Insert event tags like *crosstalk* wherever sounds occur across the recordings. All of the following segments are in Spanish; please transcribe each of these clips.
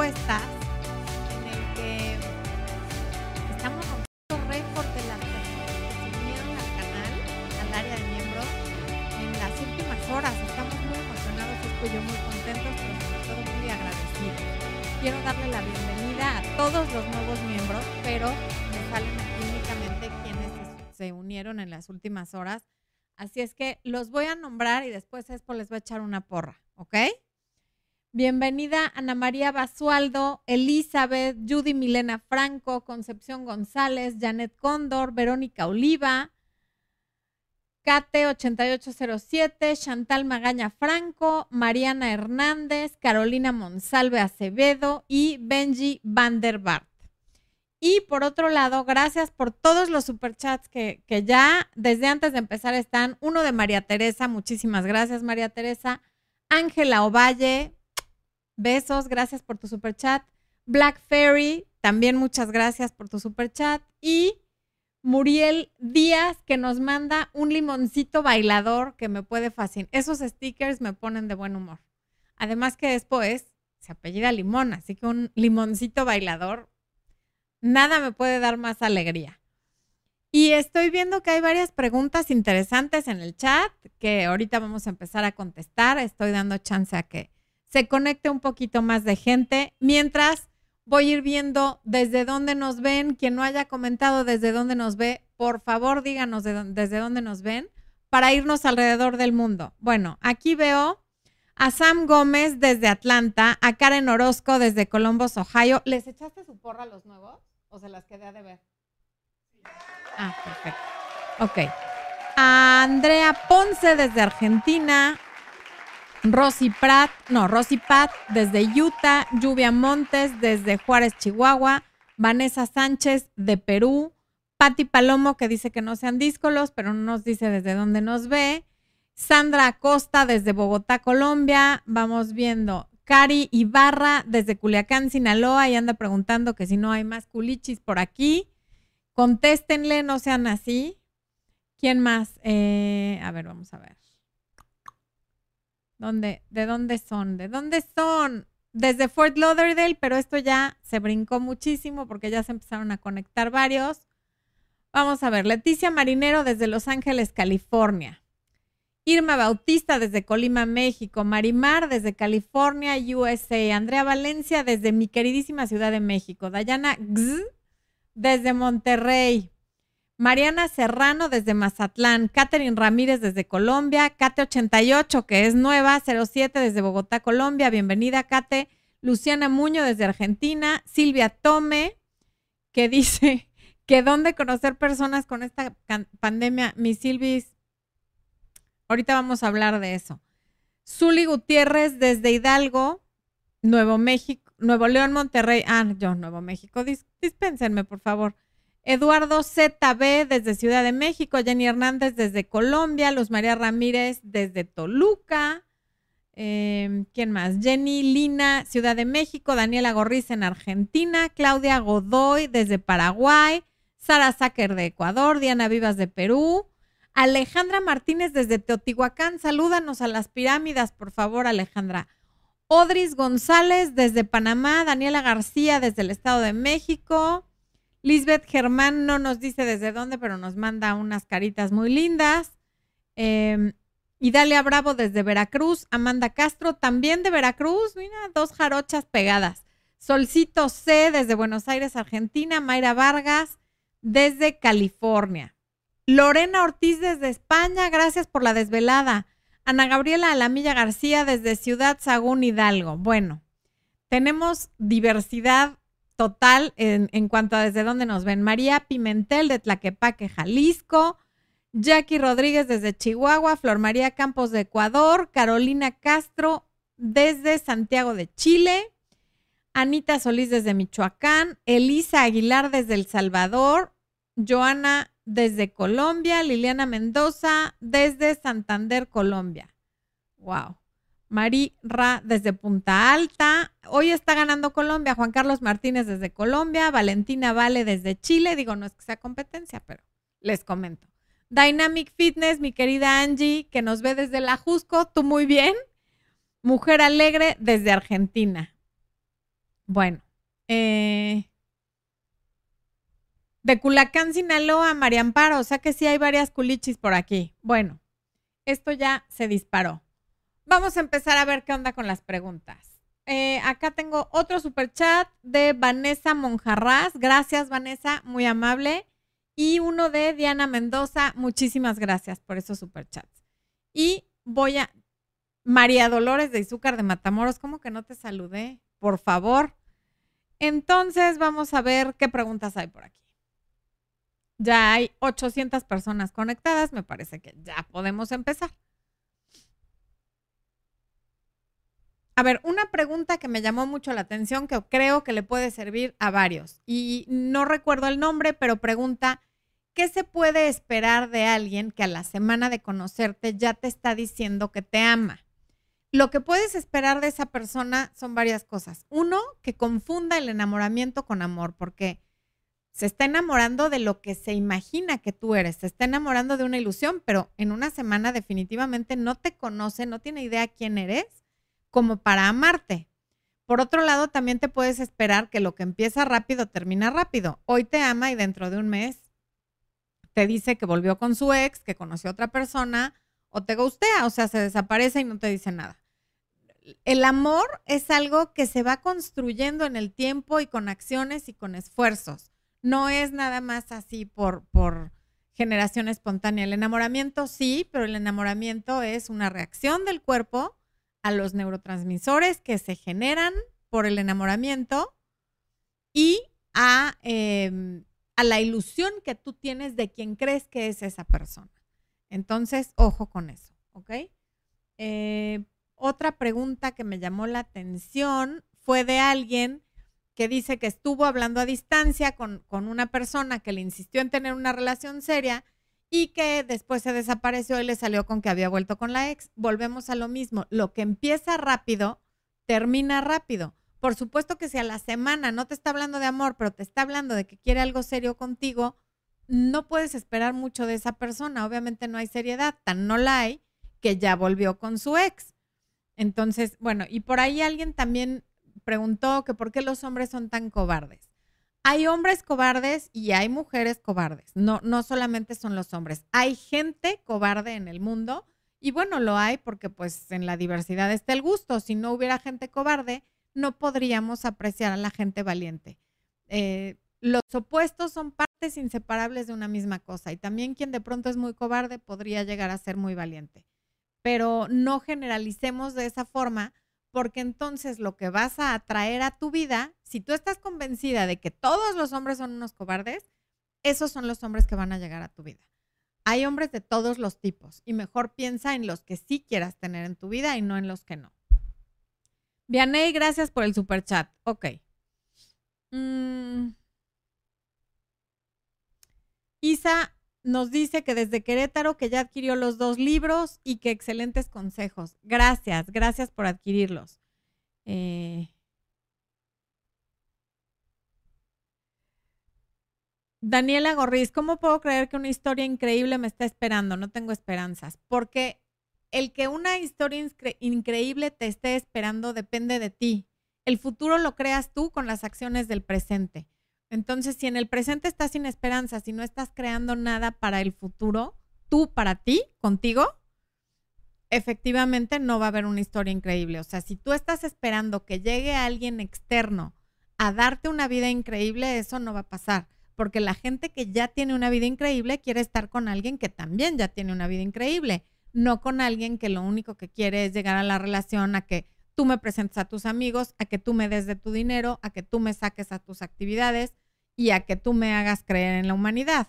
encuestas en el que estamos rompiendo récord de las personas que se unieron al canal, al área de miembros, en las últimas horas. Estamos muy emocionados, estoy yo muy contentos, pero sobre todo muy agradecidos. Quiero darle la bienvenida a todos los nuevos miembros, pero me salen aquí únicamente quienes se- unieron en las últimas horas. Así es que los voy a nombrar y después Expo les va a echar una porra, ¿ok? Bienvenida Ana María Basualdo, Elizabeth, Judy Milena Franco, Concepción González, Janet Cóndor, Verónica Oliva, Kate 8807, Chantal Magaña Franco, Mariana Hernández, Carolina Monsalve Acevedo y Benji Vanderbart. Y por otro lado, gracias por todos los superchats que, que ya desde antes de empezar están. Uno de María Teresa, muchísimas gracias María Teresa. Ángela Ovalle, besos, gracias por tu superchat. Black Fairy, también muchas gracias por tu superchat. Y Muriel Díaz, que nos manda un limoncito bailador que me puede fascinar. Esos stickers me ponen de buen humor. Además que después se apellida Limón, así que un limoncito bailador nada me puede dar más alegría. Y estoy viendo que hay varias preguntas interesantes en el chat que ahorita vamos a empezar a contestar. Estoy dando chance a que se conecte un poquito más de gente. Mientras voy a ir viendo desde dónde nos ven. Quien no haya comentado desde dónde nos ve, por favor díganos desde dónde nos ven para irnos alrededor del mundo. Bueno, aquí veo a Sam Gómez desde Atlanta, a Karen Orozco desde Columbus, Ohio. ¿Les echaste su porra a los nuevos o se las quedé a deber? Ah, perfecto. Ok. A Andrea Ponce desde Argentina. Rosy Pratt, no, Rosy Pat desde Utah. Lluvia Montes desde Juárez, Chihuahua. Vanessa Sánchez de Perú. Patti Palomo que dice que no sean díscolos, pero no nos dice desde dónde nos ve. Sandra Acosta desde Bogotá, Colombia. Vamos viendo. Cari Ibarra desde Culiacán, Sinaloa, y anda preguntando que si no hay más culichis por aquí. Contéstenle, no sean así. ¿Quién más? Eh, a ver, vamos a ver. ¿Dónde, ¿De dónde son? ¿De dónde son? Desde Fort Lauderdale, pero esto ya se brincó muchísimo porque ya se empezaron a conectar varios. Vamos a ver, Leticia Marinero desde Los Ángeles, California. Irma Bautista desde Colima, México. Marimar desde California, USA. Andrea Valencia desde mi queridísima Ciudad de México. Dayana Gz desde Monterrey. Mariana Serrano desde Mazatlán. Catherine Ramírez desde Colombia. Kate 88, que es nueva. 07 desde Bogotá, Colombia. Bienvenida, Kate. Luciana Muño desde Argentina. Silvia Tome, que dice que dónde conocer personas con esta pandemia. Mi Silvis, ahorita vamos a hablar de eso. Zuli Gutiérrez desde Hidalgo, Nuevo México, Nuevo León, Monterrey. Ah, yo, Nuevo México. Dis- dispénsenme, por favor. Eduardo ZB desde Ciudad de México, Jenny Hernández desde Colombia, Luz María Ramírez desde Toluca. Eh, ¿Quién más? Jenny Lina, Ciudad de México, Daniela Gorriz en Argentina, Claudia Godoy desde Paraguay, Sara Sáquer de Ecuador, Diana Vivas de Perú, Alejandra Martínez desde Teotihuacán. Salúdanos a las pirámides, por favor, Alejandra. Odris González desde Panamá, Daniela García desde el Estado de México. Lisbeth Germán no nos dice desde dónde, pero nos manda unas caritas muy lindas. Eh, Bravo desde Veracruz. Amanda Castro también de Veracruz. Mira, dos jarochas pegadas. Solcito C desde Buenos Aires, Argentina. Mayra Vargas desde California. Lorena Ortiz desde España. Gracias por la desvelada. Ana Gabriela Alamilla García desde Ciudad Sagún Hidalgo. Bueno, tenemos diversidad total en, cuanto a desde dónde nos ven. María Pimentel de Tlaquepaque, Jalisco. Jackie Rodríguez desde Chihuahua. Flor María Campos de Ecuador. Carolina Castro desde Santiago de Chile. Anita Solís desde Michoacán. Elisa Aguilar desde El Salvador. Joana desde Colombia. Liliana Mendoza desde Santander, Colombia. Wow. Mari Ra desde Punta Alta. Hoy está ganando Colombia. Juan Carlos Martínez desde Colombia. Valentina Vale desde Chile. Digo, no es que sea competencia, pero les comento. Dynamic Fitness, mi querida Angie, que nos ve desde la Jusco. Tú muy bien. Mujer Alegre desde Argentina. Bueno, eh, de Culacán, Sinaloa, María Amparo, o sea que sí hay varias culichis por aquí. Bueno, esto ya se disparó. Vamos a empezar a ver qué onda con las preguntas. Eh, acá tengo otro super chat de Vanessa Monjarraz. Gracias, Vanessa, muy amable. Y uno de Diana Mendoza. Muchísimas gracias por esos superchats. Y voy a. María Dolores de Izúcar de Matamoros, ¿cómo que no te saludé? Por favor. Entonces, vamos a ver qué preguntas hay por aquí. Ya hay 800 personas conectadas, me parece que ya podemos empezar. A ver, una pregunta que me llamó mucho la atención, que creo que le puede servir a varios. Y no recuerdo el nombre, pero pregunta, ¿qué se puede esperar de alguien que a la semana de conocerte ya te está diciendo que te ama? Lo que puedes esperar de esa persona son varias cosas. Uno, que confunda el enamoramiento con amor, porque se está enamorando de lo que se imagina que tú eres, se está enamorando de una ilusión, pero en una semana definitivamente no te conoce, no tiene idea quién eres como para amarte. Por otro lado, también te puedes esperar que lo que empieza rápido termina rápido. Hoy te ama y dentro de un mes te dice que volvió con su ex, que conoció a otra persona o te gustea, o sea, se desaparece y no te dice nada el amor es algo que se va construyendo en el tiempo y con acciones y con esfuerzos. No es nada más así por, por generación espontánea. El enamoramiento sí, pero el enamoramiento es una reacción del cuerpo a los neurotransmisores que se generan por el enamoramiento y a, em, a la ilusión que tú tienes de quien crees que es esa persona. Entonces, ojo con eso, ¿ok? Eh, otra pregunta que me llamó la atención fue de alguien que dice que estuvo hablando a distancia con, una persona que le insistió en tener una relación seria y que después se desapareció y le salió con que había vuelto con la ex. Volvemos a lo mismo. Lo que empieza rápido, termina rápido. Por supuesto que si a la semana no te está hablando de amor, pero te está hablando de que quiere algo serio contigo, no puedes esperar mucho de esa persona. Obviamente no hay seriedad, tan no la hay que ya volvió con su ex. Entonces, bueno, y por ahí alguien también preguntó que por qué los hombres son tan cobardes. Hay hombres cobardes y hay mujeres cobardes. No, no solamente son los hombres. Hay gente cobarde en el mundo y bueno, lo hay porque pues en la diversidad está el gusto. Si no hubiera gente cobarde, no podríamos apreciar a la gente valiente. Eh, los opuestos son partes inseparables de una misma cosa y también quien de pronto es muy cobarde podría llegar a ser muy valiente pero no generalicemos de esa forma porque entonces lo que vas a atraer a tu vida, si tú estás convencida de que todos los hombres son unos cobardes, esos son los hombres que van a llegar a tu vida. Hay hombres de todos los tipos y mejor piensa en los que sí quieras tener en tu vida y no en los que no. Vianey, gracias por el super chat. Ok. Mm. Isa, nos dice que desde Querétaro que ya adquirió los dos libros y que excelentes consejos. Gracias, gracias por adquirirlos. Eh, Daniela Gorriz, ¿cómo puedo creer que una historia increíble me está esperando? No tengo esperanzas, porque el que una historia increíble te esté esperando depende de ti. El futuro lo creas tú con las acciones del presente. Entonces, si en el presente estás sin esperanza, si no estás creando nada para el futuro, tú para ti, contigo, efectivamente no va a haber una historia increíble. O sea, si tú estás esperando que llegue alguien externo a darte una vida increíble, eso no va a pasar. Porque la gente que ya tiene una vida increíble quiere estar con alguien que también ya tiene una vida increíble, no con alguien que lo único que quiere es llegar a la relación a que tú me presentes a tus amigos, a que tú me des de tu dinero, a que tú me saques a tus actividades, y a que tú me hagas creer en la humanidad.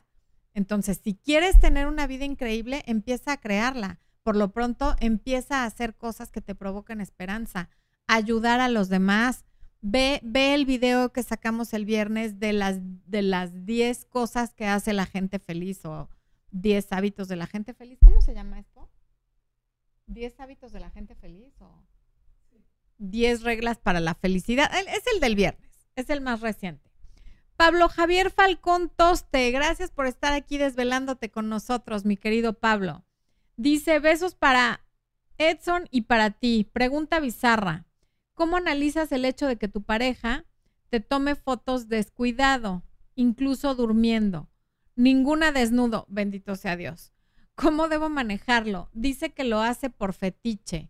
Entonces, si quieres tener una vida increíble, empieza a crearla. Por lo pronto, empieza a hacer cosas que te provoquen esperanza, ayudar a los demás. Ve, ve el video que sacamos el viernes de las, de las 10 cosas que hace la gente feliz o 10 hábitos de la gente feliz. ¿Cómo se llama esto? ¿10 hábitos de la gente feliz o 10 reglas para la felicidad? Es el del viernes, es el más reciente. Pablo Javier Falcón Toste, gracias por estar aquí desvelándote con nosotros, mi querido Pablo. Dice, besos para Edson y para ti. Pregunta bizarra. ¿Cómo analizas el hecho de que tu pareja te tome fotos descuidado, incluso durmiendo. Ninguna desnudo, bendito sea Dios. ¿Cómo debo manejarlo? Dice que lo hace por fetiche.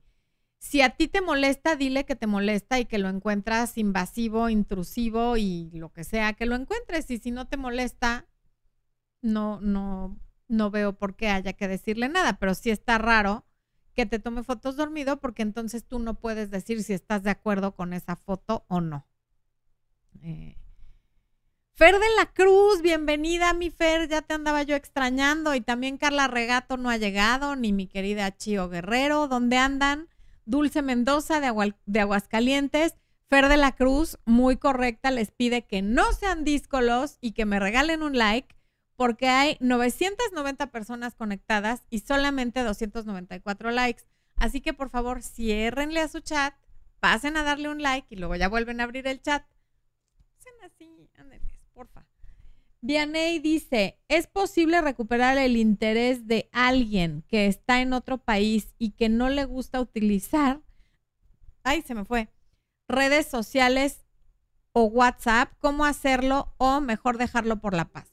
Si a ti te molesta, dile que te molesta y que lo encuentras invasivo, intrusivo y lo que sea que lo encuentres. Y si no te molesta, no, no, no veo por qué haya que decirle nada, pero sí está raro que te tome fotos dormido porque entonces tú no puedes decir si estás de acuerdo con esa foto o no. Eh, Fer de la Cruz, bienvenida mi Fer, ya te andaba yo extrañando y también Carla Regato no ha llegado, ni mi querida Chio Guerrero, ¿dónde andan? Dulce Mendoza de, Aguascalientes, Fer de la Cruz, muy correcta, les pide que no sean díscolos y que me regalen un like porque hay 990 personas conectadas y solamente 294 likes. Así que por favor, ciérrenle a su chat, pasen a darle un like y luego ya vuelven a abrir el chat. Sean así, porfa. Vianey dice, ¿es posible recuperar el interés de alguien que está en otro país y que no le gusta utilizar, ay, se me fue, redes sociales o WhatsApp? ¿Cómo hacerlo o mejor dejarlo por la paz?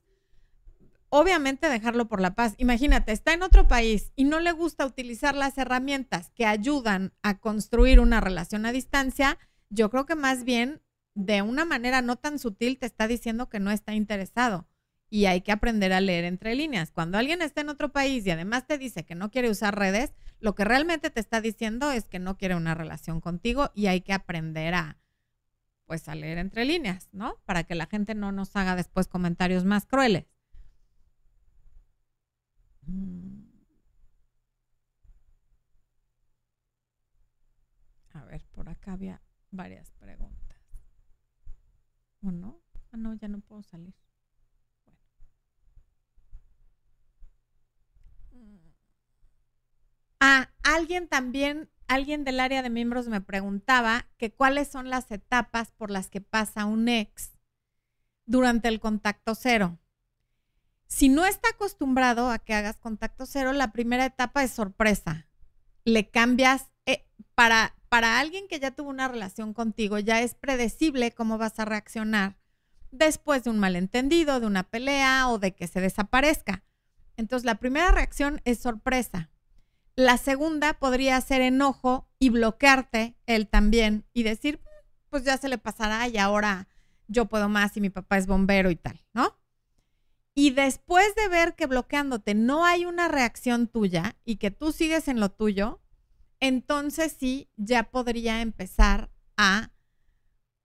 obviamente dejarlo por la paz. Imagínate, está en otro país y no le gusta utilizar las herramientas que ayudan a construir una relación a distancia, yo creo que más bien de una manera no tan sutil te está diciendo que no está interesado. Y hay que aprender a leer entre líneas. Cuando alguien está en otro país y además te dice que no quiere usar redes, lo que realmente te está diciendo es que no quiere una relación contigo y hay que aprender a, pues, a leer entre líneas, ¿no? Para que la gente no nos haga después comentarios más crueles. Mm. A ver, por acá había varias. ¿O no? Ah, no, ya no puedo salir. Mm. Ah, alguien también, alguien del área de miembros me preguntaba que cuáles son las etapas por las que pasa un ex durante el contacto cero. Si no está acostumbrado a que hagas contacto cero, la primera etapa es sorpresa. Le cambias, para, para alguien que ya tuvo una relación contigo, ya es predecible cómo vas a reaccionar después de un malentendido, de una pelea o de que se desaparezca. Entonces, la primera reacción es sorpresa. La segunda podría ser enojo y bloquearte él también y decir, pues ya se le pasará y ahora yo puedo más y mi papá es bombero y tal, ¿no? Y después de ver que bloqueándote no hay una reacción tuya y que tú sigues en lo tuyo, entonces sí ya podría empezar a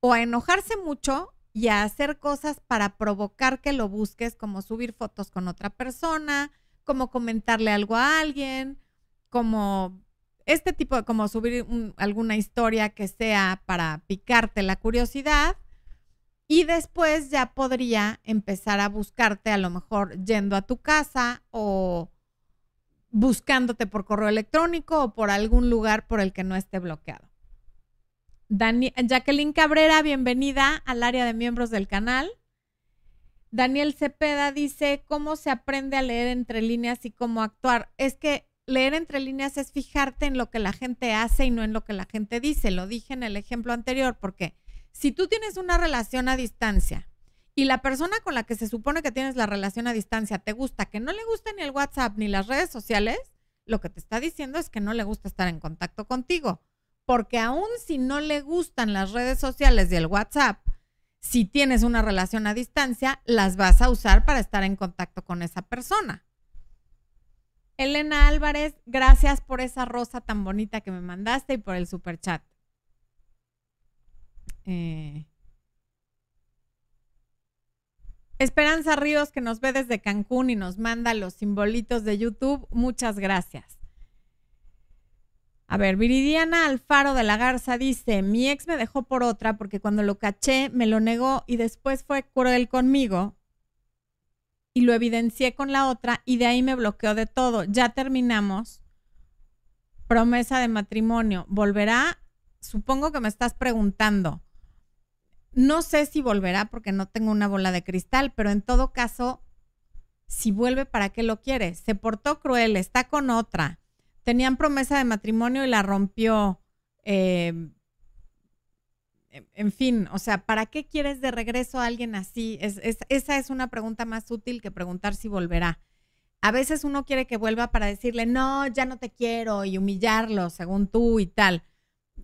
o a enojarse mucho y a hacer cosas para provocar que lo busques, como subir fotos con otra persona, como comentarle algo a alguien, como este tipo de, como subir alguna historia que sea para picarte la curiosidad. Y después ya podría empezar a buscarte a lo mejor yendo a tu casa o buscándote por correo electrónico o por algún lugar por el que no esté bloqueado. Jacqueline Cabrera, bienvenida al área de miembros del canal. Daniel Cepeda dice, ¿cómo se aprende a leer entre líneas y cómo actuar? Es que leer entre líneas es fijarte en lo que la gente hace y no en lo que la gente dice. Lo dije en el ejemplo anterior, porque si tú tienes una relación a distancia y la persona con la que se supone que tienes la relación a distancia te gusta, que no le gusta ni el WhatsApp ni las redes sociales, lo que te está diciendo es que no le gusta estar en contacto contigo. Porque aún si no le gustan las redes sociales y el WhatsApp, si tienes una relación a distancia, las vas a usar para estar en contacto con esa persona. Elena Álvarez, gracias por esa rosa tan bonita que me mandaste y por el super chat. Eh, Esperanza Ríos, que nos ve desde Cancún y nos manda los simbolitos de YouTube. Muchas gracias. A ver, Viridiana Alfaro de la Garza dice, mi ex me dejó por otra porque cuando lo caché me lo negó y después fue cruel conmigo y lo evidencié con la otra y de ahí me bloqueó de todo. Ya terminamos. Promesa de matrimonio. ¿Volverá? Supongo que me estás preguntando. No sé si volverá porque no tengo una bola de cristal, pero en todo caso, si vuelve, ¿para qué lo quiere? Se portó cruel, está con otra. Tenían promesa de matrimonio y la rompió. Eh, en fin, o sea, ¿para qué quieres de regreso a alguien así? esa es una pregunta más útil que preguntar si volverá. A veces uno quiere que vuelva para decirle, no, ya no te quiero y humillarlo según tú y tal.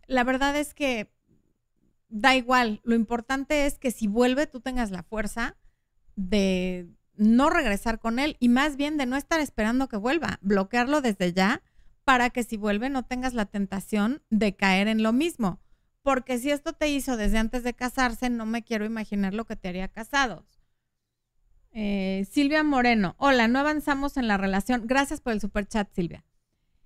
La verdad es que da igual, lo importante es que si vuelve tú tengas la fuerza de no regresar con él y más bien de no estar esperando que vuelva, bloquearlo desde ya para que si vuelve no tengas la tentación de caer en lo mismo. Porque si esto te hizo desde antes de casarse, no me quiero imaginar lo que te haría casados. Eh, Silvia Moreno, hola, no avanzamos en la relación. Gracias por el super chat, Silvia.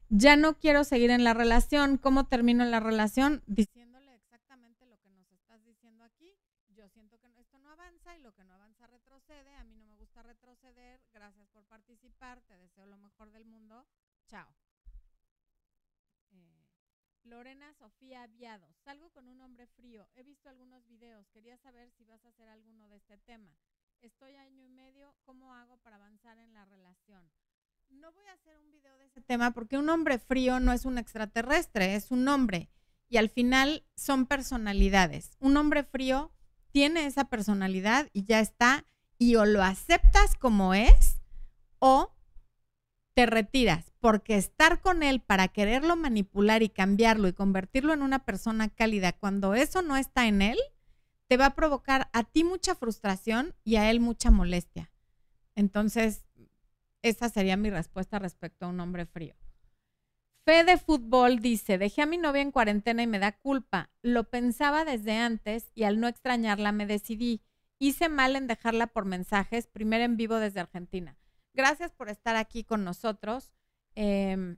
Ya no quiero seguir en la relación. ¿Cómo termino la relación? Diciéndole exactamente lo que nos estás diciendo aquí. Yo siento que esto no avanza y lo que no avanza retrocede. A mí no me gusta retroceder. Gracias por participar. Te deseo lo mejor del mundo. Chao. Eh, Lorena Sofía Viado, salgo con un hombre frío. He visto algunos videos. Quería saber si vas a hacer alguno de este tema estoy año y medio, ¿cómo hago para avanzar en la relación? No voy a hacer un video de ese tema porque un hombre frío no es un extraterrestre, es un hombre. Y al final son personalidades. Un hombre frío tiene esa personalidad y ya está. Y o lo aceptas como es o te retiras. Porque estar con él para quererlo manipular y cambiarlo y convertirlo en una persona cálida cuando eso no está en él, te va a provocar a ti mucha frustración y a él mucha molestia. Entonces, esa sería mi respuesta respecto a un hombre frío. Fe de fútbol dice, dejé a mi novia en cuarentena y me da culpa. Lo pensaba desde antes y al no extrañarla me decidí. Hice mal en dejarla por mensajes, primero en vivo desde Argentina. Gracias por estar aquí con nosotros. Em,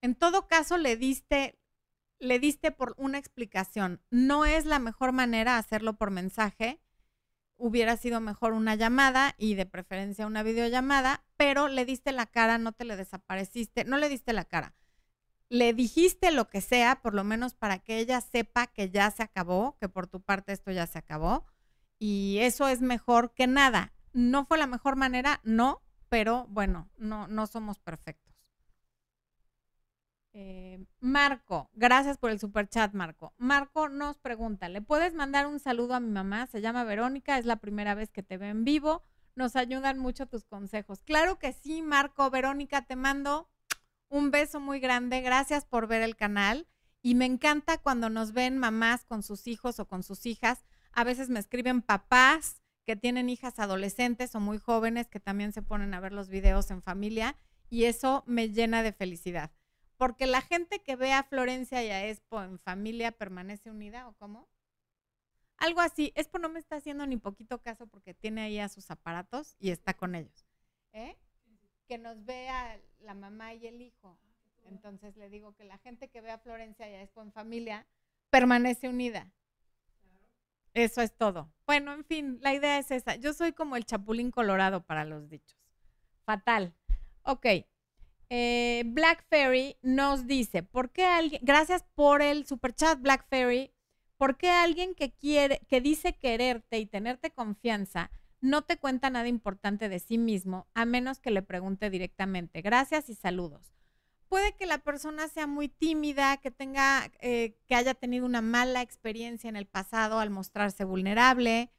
en todo caso, le diste le diste por una explicación. No es la mejor manera hacerlo por mensaje. Hubiera sido mejor una llamada y de preferencia una videollamada, pero le diste la cara, no te le desapareciste, no le diste la cara. Le dijiste lo que sea, por lo menos para que ella sepa que ya se acabó, que por tu parte esto ya se acabó. Y eso es mejor que nada. No fue la mejor manera, no, pero bueno, no, no somos perfectos. Eh, Marco, gracias por el super chat, Marco. Marco nos pregunta, ¿le puedes mandar un saludo a mi mamá? Se llama Verónica, es la primera vez que te ve en vivo. Nos ayudan mucho tus consejos. Claro que sí, Marco. Verónica, te mando un beso muy grande. Gracias por ver el canal. Y me encanta cuando nos ven mamás con sus hijos o con sus hijas. A veces me escriben papás que tienen hijas adolescentes o muy jóvenes que también se ponen a ver los videos en familia. Y eso me llena de felicidad. Porque la gente que ve a Florencia y a Expo en familia permanece unida, ¿o cómo? Algo así. Expo no me está haciendo ni poquito caso porque tiene ahí a sus aparatos y está con ellos. ¿Eh? Que nos vea la mamá y el hijo. Entonces le digo que la gente que ve a Florencia y a Expo en familia permanece unida. Eso es todo. Bueno, en fin, la idea es esa. Yo soy como el chapulín colorado para los dichos. Fatal. Ok. Eh, Black Fairy nos dice, ¿por qué alguien, gracias por el super chat Black Fairy, ¿por qué alguien que quiere, que dice quererte y tenerte confianza, no te cuenta nada importante de sí mismo, a menos que le pregunte directamente? Gracias y saludos. Puede que la persona sea muy tímida, que tenga, eh, que haya tenido una mala experiencia en el pasado al mostrarse vulnerable,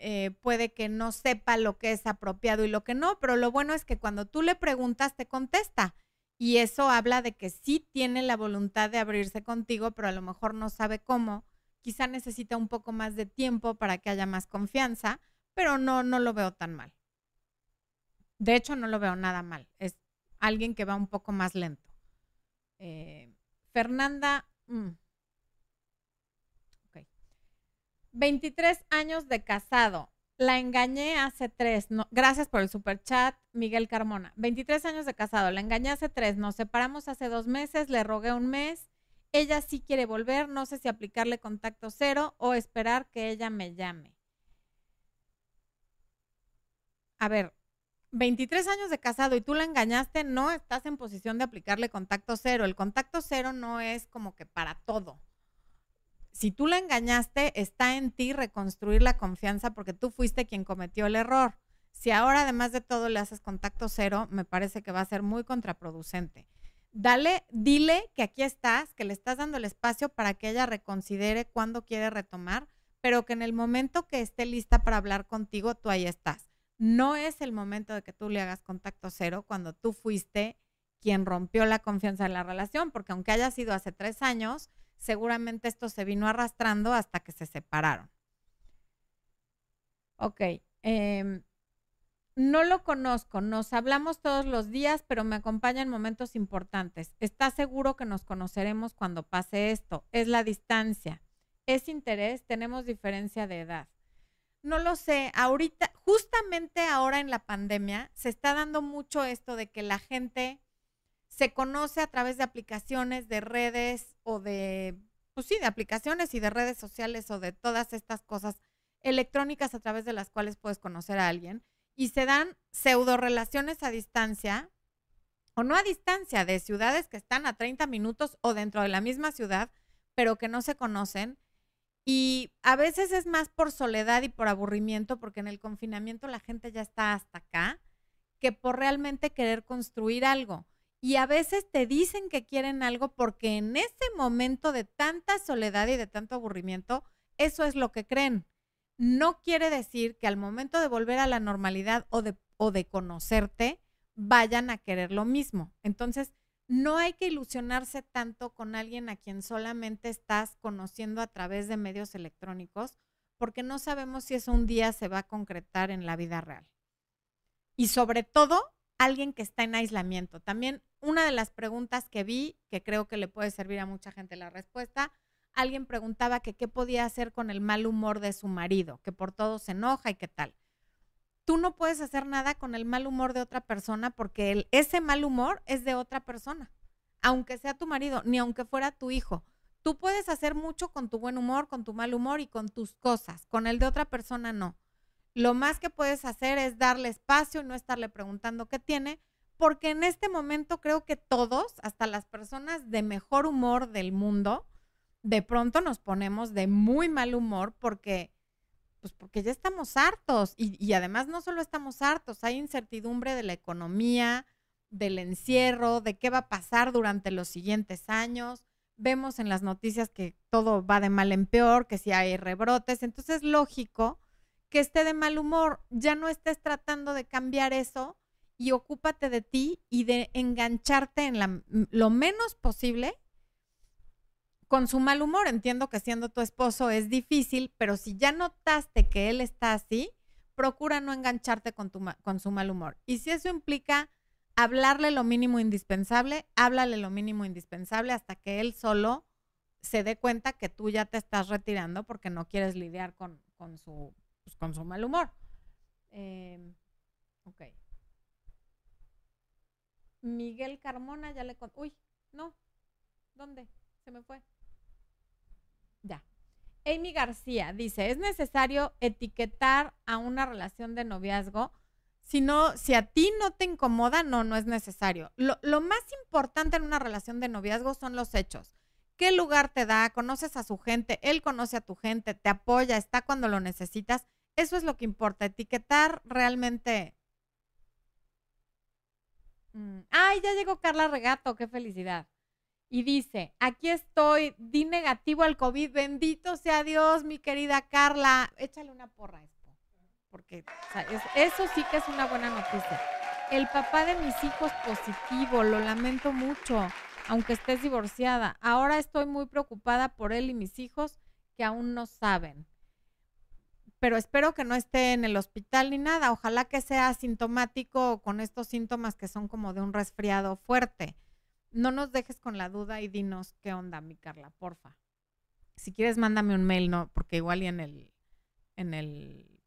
eh, puede que no sepa lo que es apropiado y lo que no, pero lo bueno es que cuando tú le preguntas te contesta. Y eso habla de que sí tiene la voluntad de abrirse contigo, pero a lo mejor no sabe cómo. Quizá necesita un poco más de tiempo para que haya más confianza, pero no, no lo veo tan mal. De hecho, no lo veo nada mal. Alguien que va un poco más lento. Eh, Fernanda, mm, 23 años de casado. La engañé hace tres. gracias por el super chat, Miguel Carmona. 23 años de casado. La engañé hace tres. Nos separamos hace dos meses. Le rogué un mes. Ella sí quiere volver. No sé si aplicarle contacto cero o esperar que ella me llame. A ver, 23 años de casado y tú la engañaste, no estás en posición de aplicarle contacto cero. El contacto cero no es como que para todo si tú la engañaste, está en ti reconstruir la confianza porque tú fuiste quien cometió el error. Si ahora además de todo le haces contacto cero, me parece que va a ser muy contraproducente. Dale, dile que aquí estás, que le estás dando el espacio para que ella reconsidere cuándo quiere retomar, pero que en el momento que esté lista para hablar contigo, tú ahí estás. No es el momento de que tú le hagas contacto cero cuando tú fuiste quien rompió la confianza de la relación, porque aunque haya sido hace tres años, seguramente esto se vino arrastrando hasta que se separaron. Ok. Em, no lo conozco, nos hablamos todos los días, pero me acompaña en momentos importantes. ¿Está seguro que nos conoceremos cuando pase esto? Es la distancia. ¿Es interés? Tenemos diferencia de edad. No lo sé, ahorita, justamente ahora en la pandemia, se está dando mucho esto de que la gente se conoce a través de aplicaciones, de redes o de, pues sí, de aplicaciones y de redes sociales o de todas estas cosas electrónicas a través de las cuales puedes conocer a alguien y se dan pseudo relaciones a distancia o no a distancia de ciudades que están a 30 minutos o dentro de la misma ciudad, pero que no se conocen. Y a veces es más por soledad y por aburrimiento, porque en el confinamiento la gente ya está hasta acá, que por realmente querer construir algo. Y a veces te dicen que quieren algo porque en ese momento de tanta soledad y de tanto aburrimiento, eso es lo que creen no quiere decir que al momento de volver a la normalidad o de, o de conocerte, vayan a querer lo mismo. Entonces, no hay que ilusionarse tanto con alguien a quien solamente estás conociendo a través de medios electrónicos, porque no sabemos si eso un día se va a concretar en la vida real. Y sobre todo, alguien que está en aislamiento. También una de las preguntas que vi, que creo que le puede servir a mucha gente la respuesta, alguien preguntaba que qué podía hacer con el mal humor de su marido, que por todo se enoja y qué tal. Tú no puedes hacer nada con el mal humor de otra persona porque ese mal humor es de otra persona, aunque sea tu marido, ni aunque fuera tu hijo. Tú puedes hacer mucho con tu buen humor, con tu mal humor y con tus cosas, con el de otra persona no. Lo más que puedes hacer es darle espacio y no estarle preguntando qué tiene, porque en este momento creo que todos, hasta las personas de mejor humor del mundo, de pronto nos ponemos de muy mal humor porque, pues porque ya estamos hartos y, y, además no solo estamos hartos, hay incertidumbre de la economía, del encierro, de qué va a pasar durante los siguientes años. Vemos en las noticias que todo va de mal en peor, que si hay rebrotes, entonces es lógico que esté de mal humor, ya no estés tratando de cambiar eso y ocúpate de ti y de engancharte en la, lo menos posible con su mal humor. Entiendo que siendo tu esposo es difícil, pero si ya notaste que él está así, procura no engancharte con, tu, con su mal humor. Y si eso implica hablarle lo mínimo indispensable, háblale lo mínimo indispensable hasta que él solo se dé cuenta que tú ya te estás retirando porque no quieres lidiar con, pues, su mal humor. Em, ok. Miguel Carmona, ya le... Uy, no. ¿Dónde? Se me fue. Ya. Amy García dice, ¿es necesario etiquetar a una relación de noviazgo? Si no, si a ti no te incomoda, no, no es necesario. Lo, lo, más importante en una relación de noviazgo son los hechos. ¿Qué lugar te da? ¿Conoces a su gente? Él conoce a tu gente, te apoya, está cuando lo necesitas. Eso es lo que importa. Etiquetar realmente. Mm, ay, ya llegó Carla Regato, qué felicidad y dice, aquí estoy, di negativo al COVID, bendito sea Dios, mi querida Carla. Échale una porra a esto, porque eso sí que es una buena noticia. El papá de mis hijos positivo, lo lamento mucho, aunque estés divorciada. Ahora estoy muy preocupada por él y mis hijos que aún no saben. Pero espero que no esté en el hospital ni nada. Ojalá que sea asintomático con estos síntomas que son como de un resfriado fuerte no nos dejes con la duda y dinos qué onda, mi Carla, porfa. Si quieres, mándame un mail, no, porque igual y en el, en el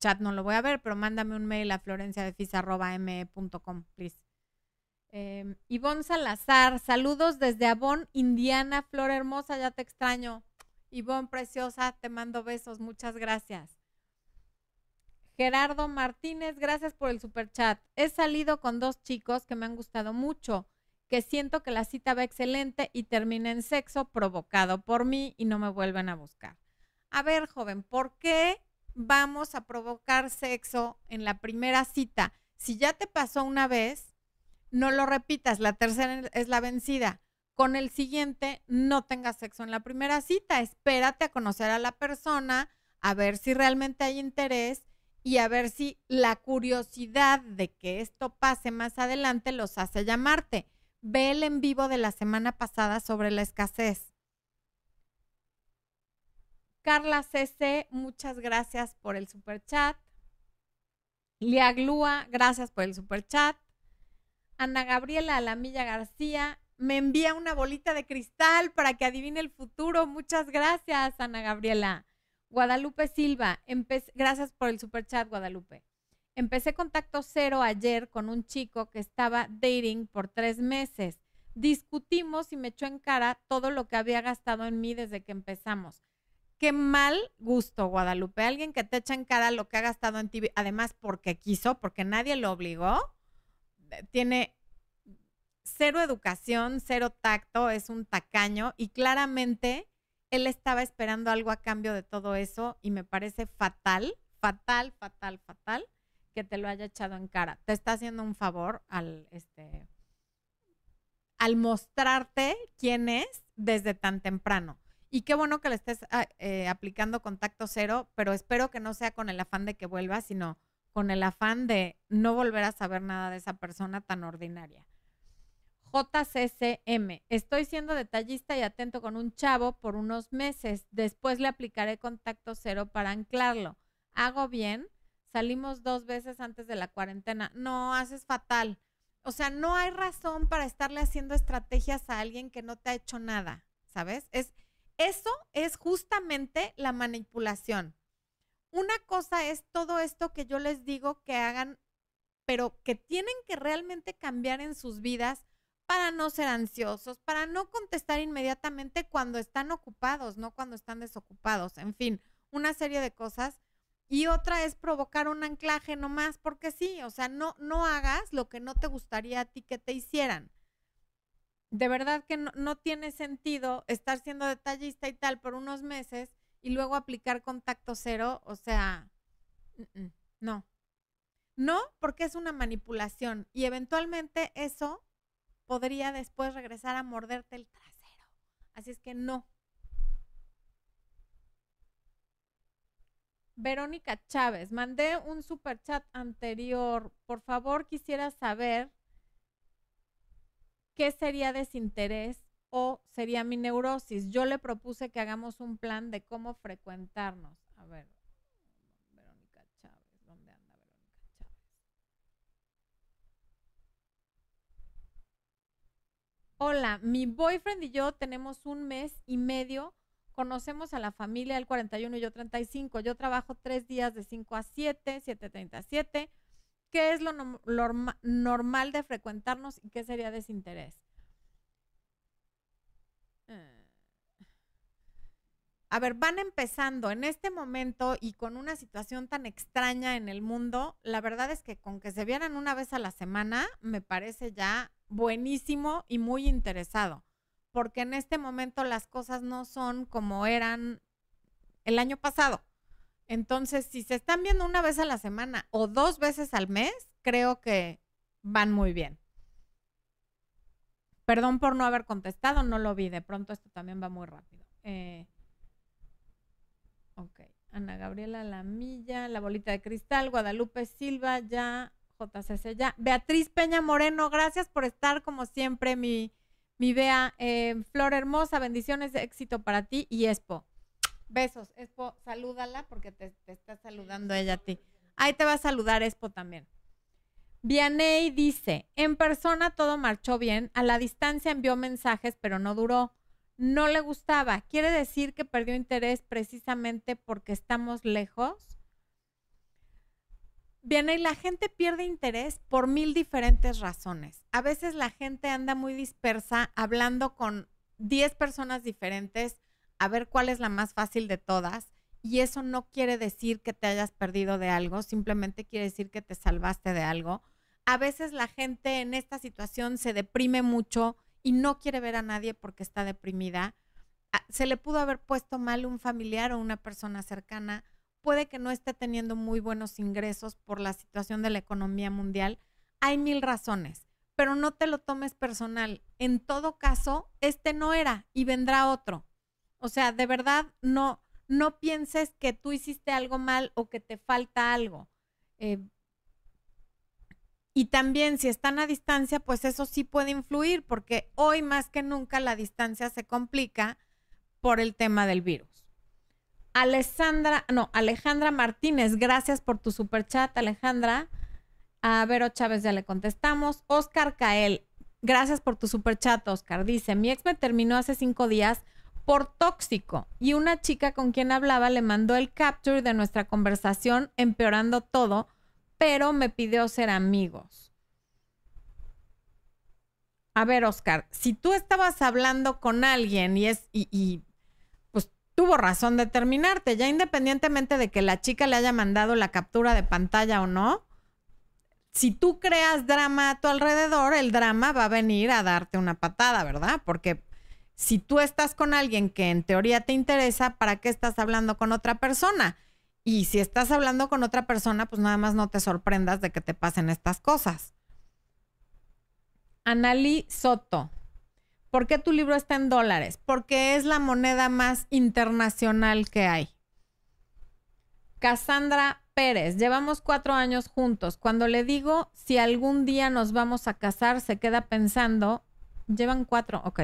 chat no lo voy a ver, pero mándame un mail a florenciadefisa.me.com, please. Eh, Ivonne Salazar, saludos desde Avon, Indiana, Flor hermosa, ya te extraño. Ivonne preciosa, te mando besos, muchas gracias. Gerardo Martínez, gracias por el super chat. He salido con dos chicos que me han gustado mucho que siento que la cita va excelente y termina en sexo provocado por mí y no me vuelven a buscar. A ver, joven, ¿por qué vamos a provocar sexo en la primera cita? Si ya te pasó una vez, no lo repitas, la tercera es la vencida. Con el siguiente, no tengas sexo en la primera cita, espérate a conocer a la persona, a ver si realmente hay interés y a ver si la curiosidad de que esto pase más adelante los hace llamarte. Ve el en vivo de la semana pasada sobre la escasez. Carla CC, muchas gracias por el super chat. Liaglúa, gracias por el super chat. Ana Gabriela Alamilla García me envía una bolita de cristal para que adivine el futuro. Muchas gracias, Ana Gabriela. Guadalupe Silva, gracias por el super chat, Guadalupe. Empecé contacto cero ayer con un chico que estaba dating por tres meses. Discutimos y me echó en cara todo lo que había gastado en mí desde que empezamos. Qué mal gusto, Guadalupe. Alguien que te echa en cara lo que ha gastado en ti, además porque quiso, porque nadie lo obligó tiene cero educación, cero tacto, es un tacaño y claramente él estaba esperando algo a cambio de todo eso y me parece fatal, fatal, fatal, fatal que te lo haya echado en cara. Te está haciendo un favor al este al mostrarte quién es desde tan temprano. Y qué bueno que le estés ah, eh, aplicando contacto cero, pero espero que no sea con el afán de que vuelva, sino con el afán de no volver a saber nada de esa persona tan ordinaria. JCCM, estoy siendo detallista y atento con un chavo por unos meses. Después le aplicaré contacto cero para anclarlo. ¿Hago bien? Salimos dos veces antes de la cuarentena. No, haces fatal. O sea, no hay razón para estarle haciendo estrategias a alguien que no te ha hecho nada, ¿sabes? Es, eso es justamente la manipulación una cosa es todo esto que yo les digo que hagan, pero que tienen que realmente cambiar en sus vidas para no ser ansiosos, para no contestar inmediatamente cuando están ocupados, no cuando están desocupados, en fin, una serie de cosas. Y otra es provocar un anclaje nomás, porque sí, o sea, no, no hagas lo que no te gustaría a ti que te hicieran. De verdad que no, no tiene sentido estar siendo detallista y tal por unos meses y luego aplicar contacto cero, o sea, no. No, porque es una manipulación y eventualmente eso podría después regresar a morderte el trasero. Así es que no. Verónica Chávez, mandé un super chat anterior. Por favor, quisiera saber qué sería desinterés o sería mi neurosis. Yo le propuse que hagamos un plan de cómo frecuentarnos. A ver, Verónica Chávez, ¿dónde anda Verónica Chávez? Hola, mi boyfriend y yo tenemos un mes y medio. Conocemos a la familia del 41 y yo 35. Yo trabajo tres días de 5 a 7, 7.37. ¿Qué es lo normal de frecuentarnos y qué sería desinterés? a ver, van empezando en este momento y con una situación tan extraña en el mundo, la verdad es que con que se vieran una vez a la semana me parece ya buenísimo y muy interesado, porque en este momento las cosas no son como eran el año pasado. Entonces, si se están viendo una vez a la semana o dos veces al mes, creo que van muy bien. Perdón por no haber contestado, no lo vi. De pronto esto también va muy rápido. Eh, ok. Ana Gabriela Lamilla, La Bolita de Cristal, Guadalupe Silva, ya, JCC, ya. Beatriz Peña Moreno, gracias por estar como siempre, mi, mi Bea. Eh, Flor Hermosa, bendiciones éxito para ti y Expo. Besos, Expo, salúdala porque te, te está saludando ella a ti. Ahí te va a saludar Expo también. Vianey dice, en persona todo marchó bien, a la distancia envió mensajes, pero no duró. No le gustaba. ¿Quiere decir que perdió interés precisamente porque estamos lejos? Vianey, la gente pierde interés por mil diferentes razones. A veces la gente anda muy dispersa hablando con 10 personas diferentes a ver cuál es la más fácil de todas. Y eso no quiere decir que te hayas perdido de algo, simplemente quiere decir que te salvaste de algo a veces la gente en esta situación se deprime mucho y no quiere ver a nadie porque está deprimida. Ah, se le pudo haber puesto mal un familiar o una persona cercana. Puede que no esté teniendo muy buenos ingresos por la situación de la economía mundial. Hay mil razones, pero no te lo tomes personal. En todo caso, este no era y vendrá otro. O sea, de verdad, no, no pienses que tú hiciste algo mal o que te falta algo. Eh, y también si están a distancia, pues eso sí puede influir, porque hoy más que nunca la distancia se complica por el tema del virus. Alessandra, no, Alejandra Martínez, gracias por tu super chat, Alejandra. A Vero Chávez ya le contestamos. Oscar Cael, gracias por tu super chat, Oscar. Dice, mi ex me terminó hace cinco días por tóxico y una chica con quien hablaba le mandó el capture de nuestra conversación empeorando todo pero me pidió ser amigos. A ver, Oscar, si tú estabas hablando con alguien y es y, tuvo razón de terminarte, ya independientemente de que la chica le haya mandado la captura de pantalla o no, si tú creas drama a tu alrededor, el drama va a venir a darte una patada, ¿verdad? Porque si tú estás con alguien que en teoría te interesa, ¿para qué estás hablando con otra persona? Y si estás hablando con otra persona, pues nada más no te sorprendas de que te pasen estas cosas. Anali Soto. ¿Por qué tu libro está en dólares? Porque es la moneda más internacional que hay. Cassandra Pérez, llevamos cuatro años juntos. Cuando le digo si algún día nos vamos a casar, se queda pensando, llevan cuatro, ok.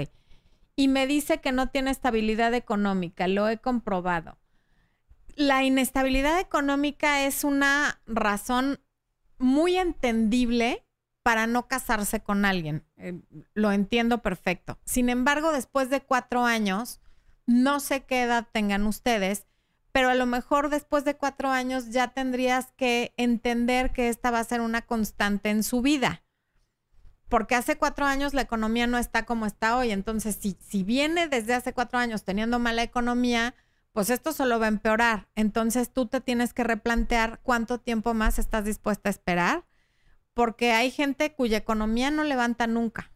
Y me dice que no tiene estabilidad económica, lo he comprobado la inestabilidad económica es una razón muy entendible para no casarse con alguien. Eh, lo entiendo perfecto. Sin embargo, después de cuatro años, no sé qué edad tengan ustedes, pero a lo mejor después de cuatro años ya tendrías que entender que esta va a ser una constante en su vida. Porque hace cuatro años la economía no está como está hoy. Entonces, si, si viene desde hace cuatro años teniendo mala economía, pues esto solo va a empeorar. Entonces tú te tienes que replantear cuánto tiempo más estás dispuesta a esperar, porque hay gente cuya economía no levanta nunca.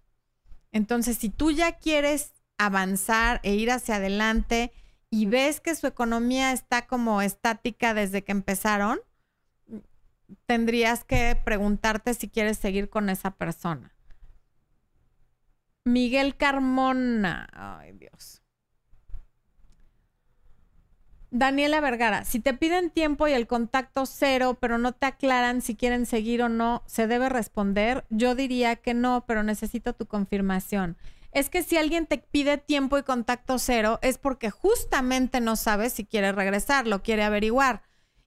Entonces, si tú ya quieres avanzar e ir hacia adelante y ves que su economía está como estática desde que empezaron, tendrías que preguntarte si quieres seguir con esa persona. Miguel Carmona, ay Dios. Daniela Vergara, si te piden tiempo y el contacto cero, pero no te aclaran si quieren seguir o no, ¿se debe responder? Yo diría que no, pero necesito tu confirmación. Es que si alguien te pide tiempo y contacto cero, es porque justamente no sabes si quiere regresar, lo quiere averiguar.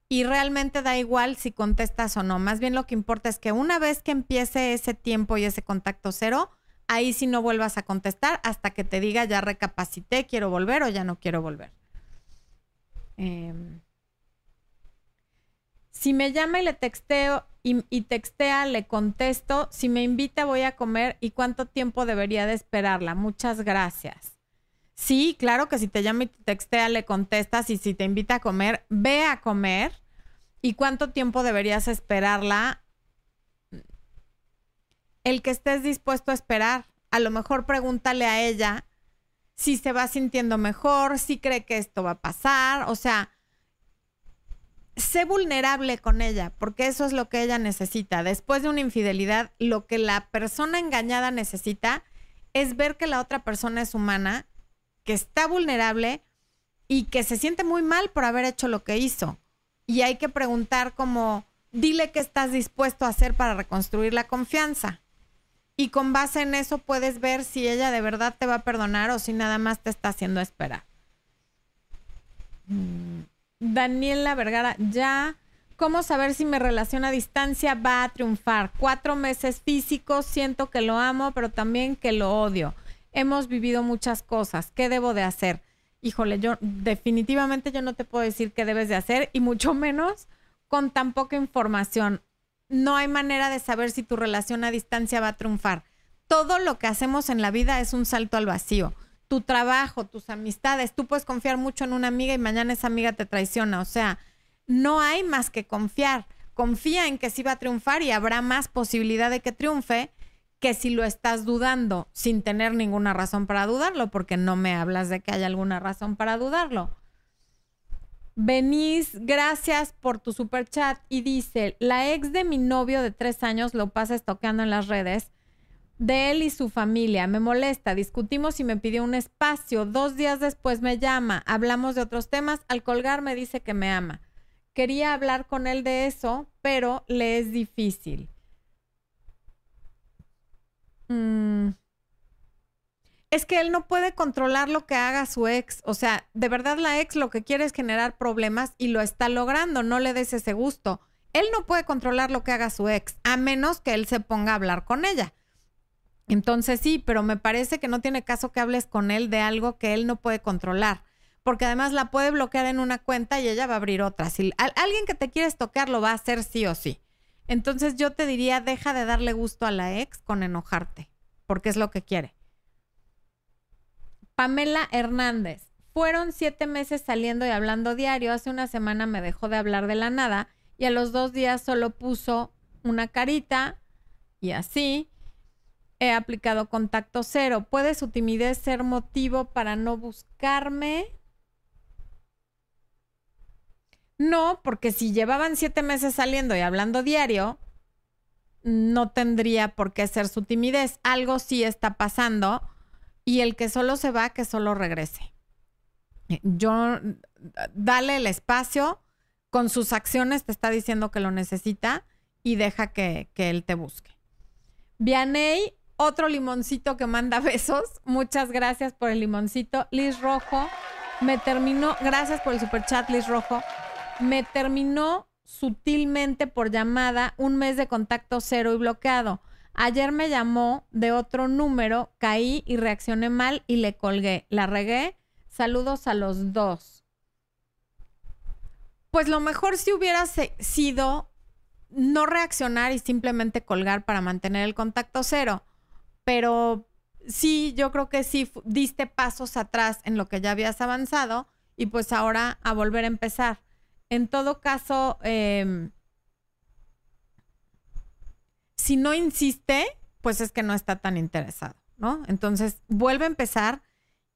Y realmente da igual si contestas o no. Más bien lo que importa es que una vez que empiece ese tiempo y ese contacto cero, ahí sí no vuelvas a contestar hasta que te diga ya recapacité, quiero volver o ya no quiero volver. Em, si me llama y le texteo y, textea, le contesto. Si me invita, voy a comer y cuánto tiempo debería de esperarla. Muchas gracias. Sí, claro que si te llama y te textea, le contestas y si te invita a comer, ve a comer. ¿Y cuánto tiempo deberías esperarla? El que estés dispuesto a esperar. A lo mejor pregúntale a ella si se va sintiendo mejor, si cree que esto va a pasar, o sea, sé vulnerable con ella, porque eso es lo que ella necesita. Después de una infidelidad, lo que la persona engañada necesita es ver que la otra persona es humana, que está vulnerable y que se siente muy mal por haber hecho lo que hizo. Y hay que preguntar como, dile qué estás dispuesto a hacer para reconstruir la confianza y con base en eso puedes ver si ella de verdad te va a perdonar o si nada más te está haciendo esperar. Mm, Daniela Vergara, ya, ¿cómo saber si mi relación a distancia va a triunfar? Cuatro meses físicos, siento que lo amo, pero también que lo odio. Hemos vivido muchas cosas. ¿Qué debo de hacer? Híjole, yo definitivamente yo no te puedo decir qué debes de hacer y mucho *laughs* menos con tan poca información no hay manera de saber si tu relación a distancia va a triunfar. Todo lo que hacemos en la vida es un salto al vacío. Tu trabajo, tus amistades, tú puedes confiar mucho en una amiga y mañana esa amiga te traiciona. O sea, no hay más que confiar. Confía en que sí va a triunfar y habrá más posibilidad de que triunfe que si lo estás dudando sin tener ninguna razón para dudarlo, porque no me hablas de que haya alguna razón para dudarlo. Venís, gracias por tu super chat. Y dice: La ex de mi novio de tres años lo pasa estoqueando en las redes de él y su familia. Me molesta, discutimos y me pidió un espacio. Dos días después me llama, hablamos de otros temas. Al colgar me dice que me ama. Quería hablar con él de eso, pero le es difícil. Mm. Es que él no puede controlar lo que haga su ex. O sea, de verdad la ex lo que quiere es generar problemas y lo está logrando. No le des ese gusto. Él no puede controlar lo que haga su ex, a menos que él se ponga a hablar con ella. Entonces sí, pero me parece que no tiene caso que hables con él de algo que él no puede controlar, porque además la puede bloquear en una cuenta y ella va a abrir otra. Si alguien que te quieres tocar lo va a hacer sí o sí. Entonces yo te diría, deja de darle gusto a la ex con enojarte, porque es lo que quiere. Pamela Hernández. Fueron siete meses saliendo y hablando diario. Hace una semana me dejó de hablar de la nada y a los dos días solo puso una carita y así he aplicado contacto cero. ¿Puede su timidez ser motivo para no buscarme? No, porque si llevaban siete meses saliendo y hablando diario, no tendría por qué ser su timidez. Algo sí está pasando y el que solo se va, que solo regrese. Yo, dale el espacio, con sus acciones te está diciendo que lo necesita y deja que, que él te busque. Vianey otro limoncito que manda *laughs* besos. Muchas gracias por el limoncito. Liz Rojo me terminó, gracias por el super chat, Liz Rojo. Me terminó sutilmente por llamada un mes de contacto cero y bloqueado. Ayer me llamó de otro número, caí y reaccioné mal y le colgué. La regué. Saludos a los dos. Pues lo mejor si hubiera sido no reaccionar y simplemente colgar para mantener el contacto cero pero sí, yo creo que sí diste pasos atrás en lo que ya habías avanzado y pues ahora a volver a empezar. En todo caso, em, si no insiste, pues es que no está tan interesado, ¿no? Entonces, vuelve a empezar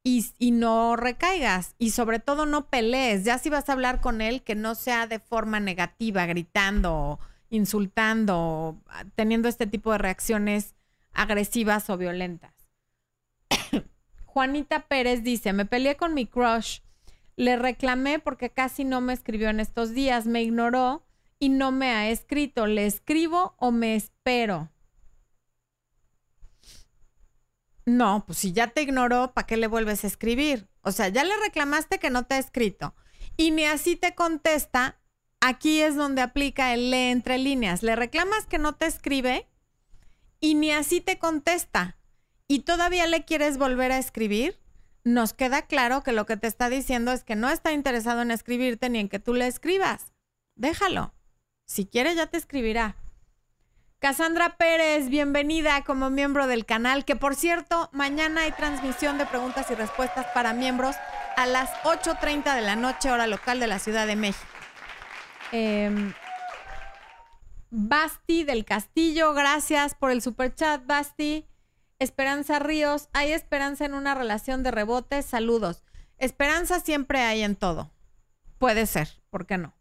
y, no recaigas y sobre todo no pelees. Ya si vas a hablar con él, que no sea de forma negativa, gritando, insultando, teniendo este tipo de reacciones agresivas o violentas. *coughs* Juanita Pérez dice, me peleé con mi crush, le reclamé porque casi no me escribió en estos días, me ignoró y no me ha escrito, ¿le escribo o me espero? No, pues si ya te ignoró, ¿para qué le vuelves a escribir? O sea, ya le reclamaste que no te ha escrito y ni así te contesta, aquí es donde aplica el lee entre líneas. Le reclamas que no te escribe y ni así te contesta y todavía le quieres volver a escribir, nos queda claro que lo que te está diciendo es que no está interesado en escribirte ni en que tú le escribas. Déjalo. Si quiere ya te escribirá. Cassandra Pérez, bienvenida como miembro del canal, que por cierto, mañana hay transmisión de preguntas y respuestas para miembros a las 8.30 de la noche, hora local de la Ciudad de México. Eh, Basti del Castillo, gracias por el super chat, Basti. Esperanza Ríos, hay esperanza en una relación de rebote, saludos. Esperanza siempre hay en todo. Puede ser, ¿por qué no?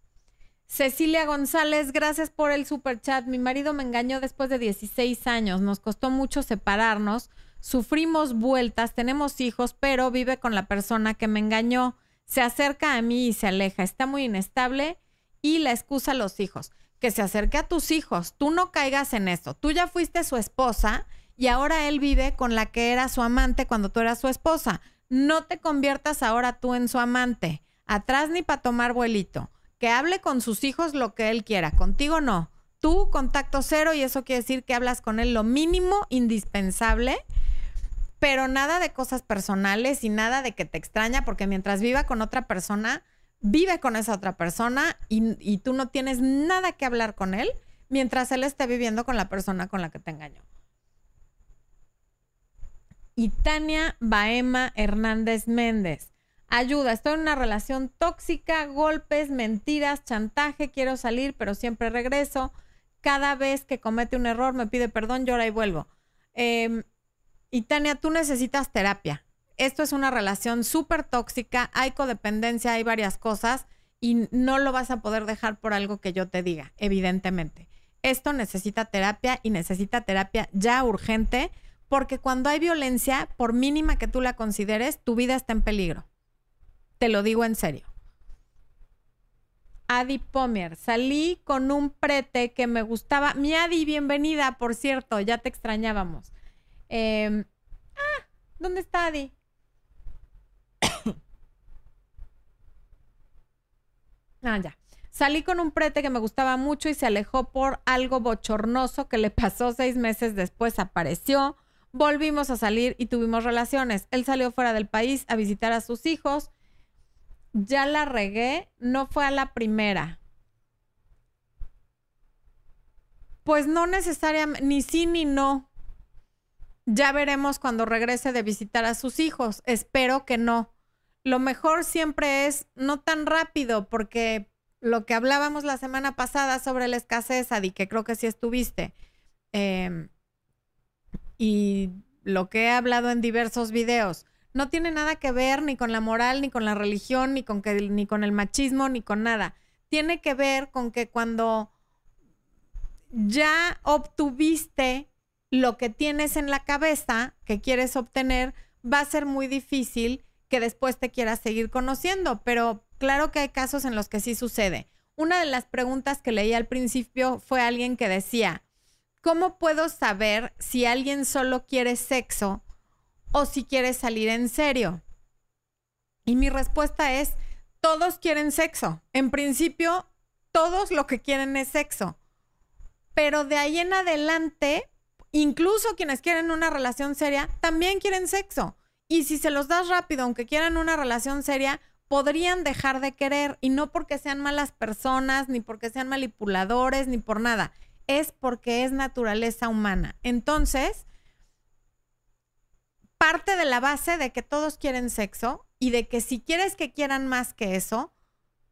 Cecilia González, gracias por el super chat. Mi marido me engañó después de 16 años, nos costó mucho separarnos, sufrimos vueltas, tenemos hijos, pero vive con la persona que me engañó. Se acerca a mí y se aleja, está muy inestable y la excusa a los hijos que se acerque a tus hijos. Tú no caigas en eso. Tú ya fuiste su esposa y ahora él vive con la que era su amante cuando tú eras su esposa. No te conviertas ahora tú en su amante. Atrás ni para tomar vuelito. Que hable con sus hijos lo que él quiera. Contigo no. Tú contacto cero y eso quiere decir que hablas con él lo mínimo indispensable, pero nada de cosas personales y nada de que te extraña porque mientras viva con otra persona, vive con esa otra persona y, tú no tienes nada que hablar con él mientras él esté viviendo con la persona con la que te engañó. Y Tania Baema Hernández Méndez. Ayuda, estoy en una relación tóxica, golpes, mentiras, chantaje, quiero salir, pero siempre regreso. Cada vez que comete un error me pide perdón, llora y vuelvo. Eh, y Tania, tú necesitas terapia esto es una relación súper tóxica, hay codependencia, hay varias cosas y no lo vas a poder dejar por algo que yo te diga, evidentemente. Esto necesita terapia y necesita terapia ya urgente porque cuando hay violencia, por mínima que tú la consideres, tu vida está en peligro. Te lo digo en serio. Adi Pomier, salí con un prete que me gustaba. Mi Adi, bienvenida, por cierto, ya te extrañábamos. Em, ah, ¿dónde está Adi? *coughs* ah, ya. Salí con un prete que me gustaba mucho y se alejó por algo bochornoso que le pasó seis meses después. Apareció, volvimos a salir y tuvimos relaciones. Él salió fuera del país a visitar a sus hijos. Ya la regué, no fue a la primera. Pues no necesariamente, ni sí ni no. Ya veremos cuando regrese de visitar a sus hijos. Espero que no. Lo mejor siempre es no tan rápido porque lo que hablábamos la semana pasada sobre la escasez, Adi, que creo que sí estuviste, em, y lo que he hablado en diversos videos, no tiene nada que ver ni con la moral, ni con la religión, ni con, que, ni con el machismo, ni con nada. Tiene que ver con que cuando ya obtuviste lo que tienes en la cabeza que quieres obtener, va a ser muy difícil que después te quieras seguir conociendo, pero claro que hay casos en los que sí sucede. Una de las preguntas que leí al principio fue alguien que decía, ¿cómo puedo saber si alguien solo quiere sexo o si quiere salir en serio? Y mi respuesta es, todos quieren sexo. En principio, todos lo que quieren es sexo. Pero de ahí en adelante, incluso quienes quieren una relación seria, también quieren sexo. Y si se los das rápido, aunque quieran una relación seria, podrían dejar de querer y no porque sean malas personas, ni porque sean manipuladores, ni por nada. Es porque es naturaleza humana. Entonces, parte de la base de que todos quieren sexo y de que si quieres que quieran más que eso,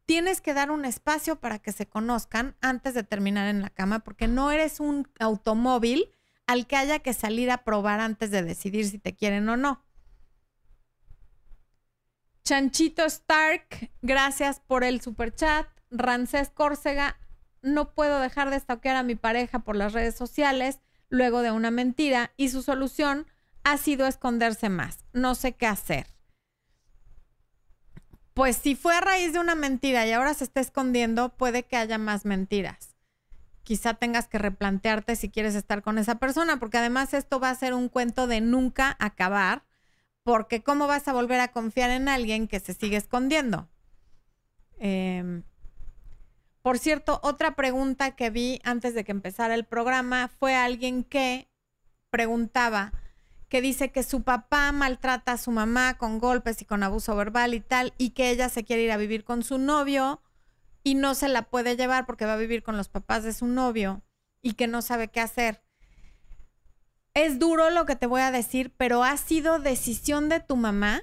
tienes que dar un espacio para que se conozcan antes de terminar en la cama, porque no eres un automóvil al que haya que salir a probar antes de decidir si te quieren o no. Chanchito Stark, gracias por el super chat. Rancés Córcega, no puedo dejar de stalkear a mi pareja por las redes sociales luego de una mentira y su solución ha sido esconderse más. No sé qué hacer. Pues si fue a raíz de una mentira y ahora se está escondiendo, puede que haya más mentiras. Quizá tengas que replantearte si quieres estar con esa persona, porque además esto va a ser un cuento de nunca acabar porque ¿cómo vas a volver a confiar en alguien que se sigue escondiendo? Em, por cierto, otra pregunta que vi antes de que empezara el programa fue alguien que preguntaba, que dice que su papá maltrata a su mamá con golpes y con abuso verbal y tal, y que ella se quiere ir a vivir con su novio y no se la puede llevar porque va a vivir con los papás de su novio y que no sabe qué hacer. Es duro lo que te voy a decir, pero ha sido decisión de tu mamá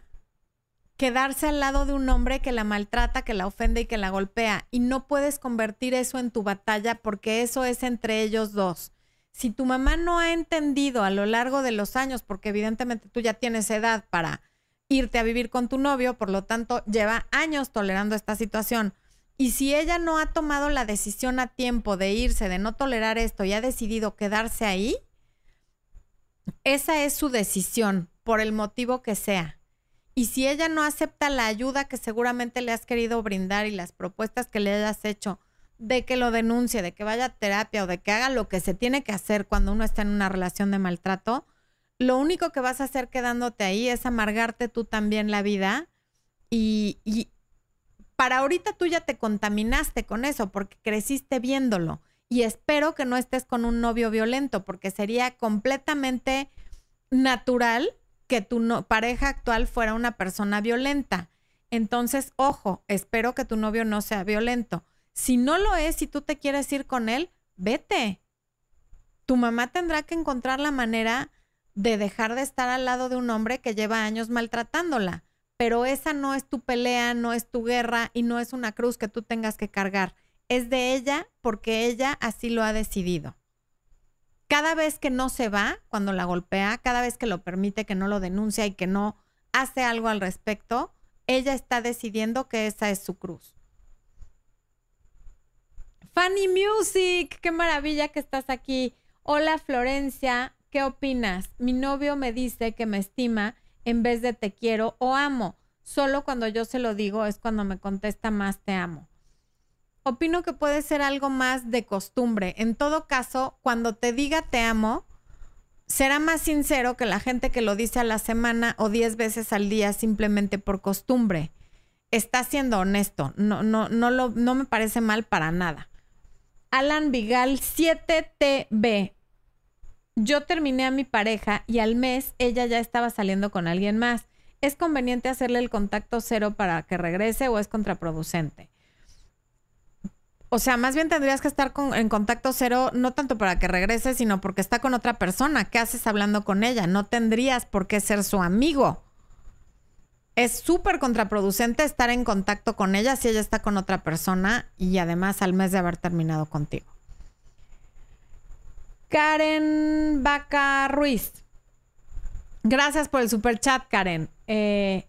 quedarse al lado de un hombre que la maltrata, que la ofende y que la golpea. Y no puedes convertir eso en tu batalla porque eso es entre ellos dos. Si tu mamá no ha entendido a lo largo de los años, porque evidentemente tú ya tienes edad para irte a vivir con tu novio, por lo tanto lleva años tolerando esta situación. Y si ella no ha tomado la decisión a tiempo de irse, de no tolerar esto y ha decidido quedarse ahí, esa es su decisión, por el motivo que sea. Y si ella no acepta la ayuda que seguramente le has querido brindar y las propuestas que le hayas hecho de que lo denuncie, de que vaya a terapia o de que haga lo que se tiene que hacer cuando uno está en una relación de maltrato, lo único que vas a hacer quedándote ahí es amargarte tú también la vida y, y para ahorita tú ya te contaminaste con eso porque creciste viéndolo y espero que no estés con un novio violento porque sería completamente natural que tu pareja actual fuera una persona violenta. Entonces, ojo, espero que tu novio no sea violento. Si no lo es, si tú te quieres ir con él, vete. Tu mamá tendrá que encontrar la manera de dejar de estar al lado de un hombre que lleva años maltratándola. Pero esa no es tu pelea, no es tu guerra y no es una cruz que tú tengas que cargar es de ella porque ella así lo ha decidido. Cada vez que no se va, cuando la golpea, cada vez que lo permite, que no lo denuncia y que no hace algo al respecto, ella está decidiendo que esa es su cruz. Fanny Music, qué maravilla que estás aquí. Hola Florencia, ¿qué opinas? Mi novio me dice que me estima en vez de te quiero o amo. Solo cuando yo se lo digo es cuando me contesta más te amo. Opino que puede ser algo más de costumbre. En todo caso, cuando te diga te amo, será más sincero que la gente que lo dice a la semana o diez veces al día simplemente por costumbre. Está siendo honesto. No, no, no, lo, no me parece mal para nada. Alan Vigal 7TB. Yo terminé a mi pareja y al mes ella ya estaba saliendo con alguien más. ¿Es conveniente hacerle el contacto cero para que regrese o es contraproducente? O sea, más bien tendrías que estar en contacto cero, no tanto para que regrese, sino porque está con otra persona. ¿Qué haces hablando con ella? No tendrías por qué ser su amigo. Es súper contraproducente estar en contacto con ella si ella está con otra persona y además al mes de haber terminado contigo. Karen Vaca Ruiz. Gracias por el super chat, Karen. Eh,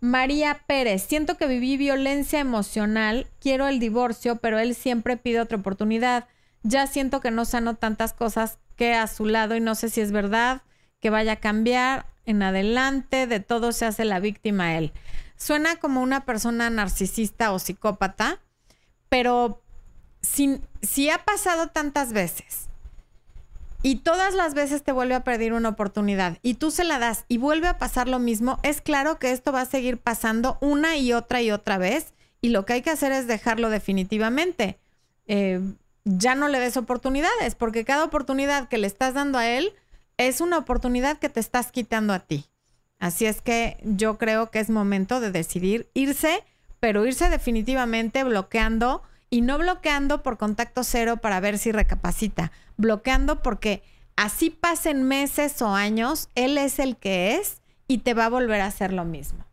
María Pérez, siento que viví violencia emocional, quiero el divorcio, pero él siempre pide otra oportunidad. Ya siento que no sano tantas cosas que a su lado y no sé si es verdad que vaya a cambiar en adelante, de todo se hace la víctima él. Suena como una persona narcisista o psicópata, pero si, si ha pasado tantas veces y todas las veces te vuelve a pedir una oportunidad y tú se la das y vuelve a pasar lo mismo, es claro que esto va a seguir pasando una y otra y otra vez y lo que hay que hacer es dejarlo definitivamente. Eh, ya no le des oportunidades porque cada oportunidad que le estás dando a él es una oportunidad que te estás quitando a ti. Así es que yo creo que es momento de decidir irse, pero irse definitivamente bloqueando y no bloqueando por contacto cero para ver si recapacita, bloqueando porque así pasen meses o años, él es el que es y te va a volver a hacer lo mismo.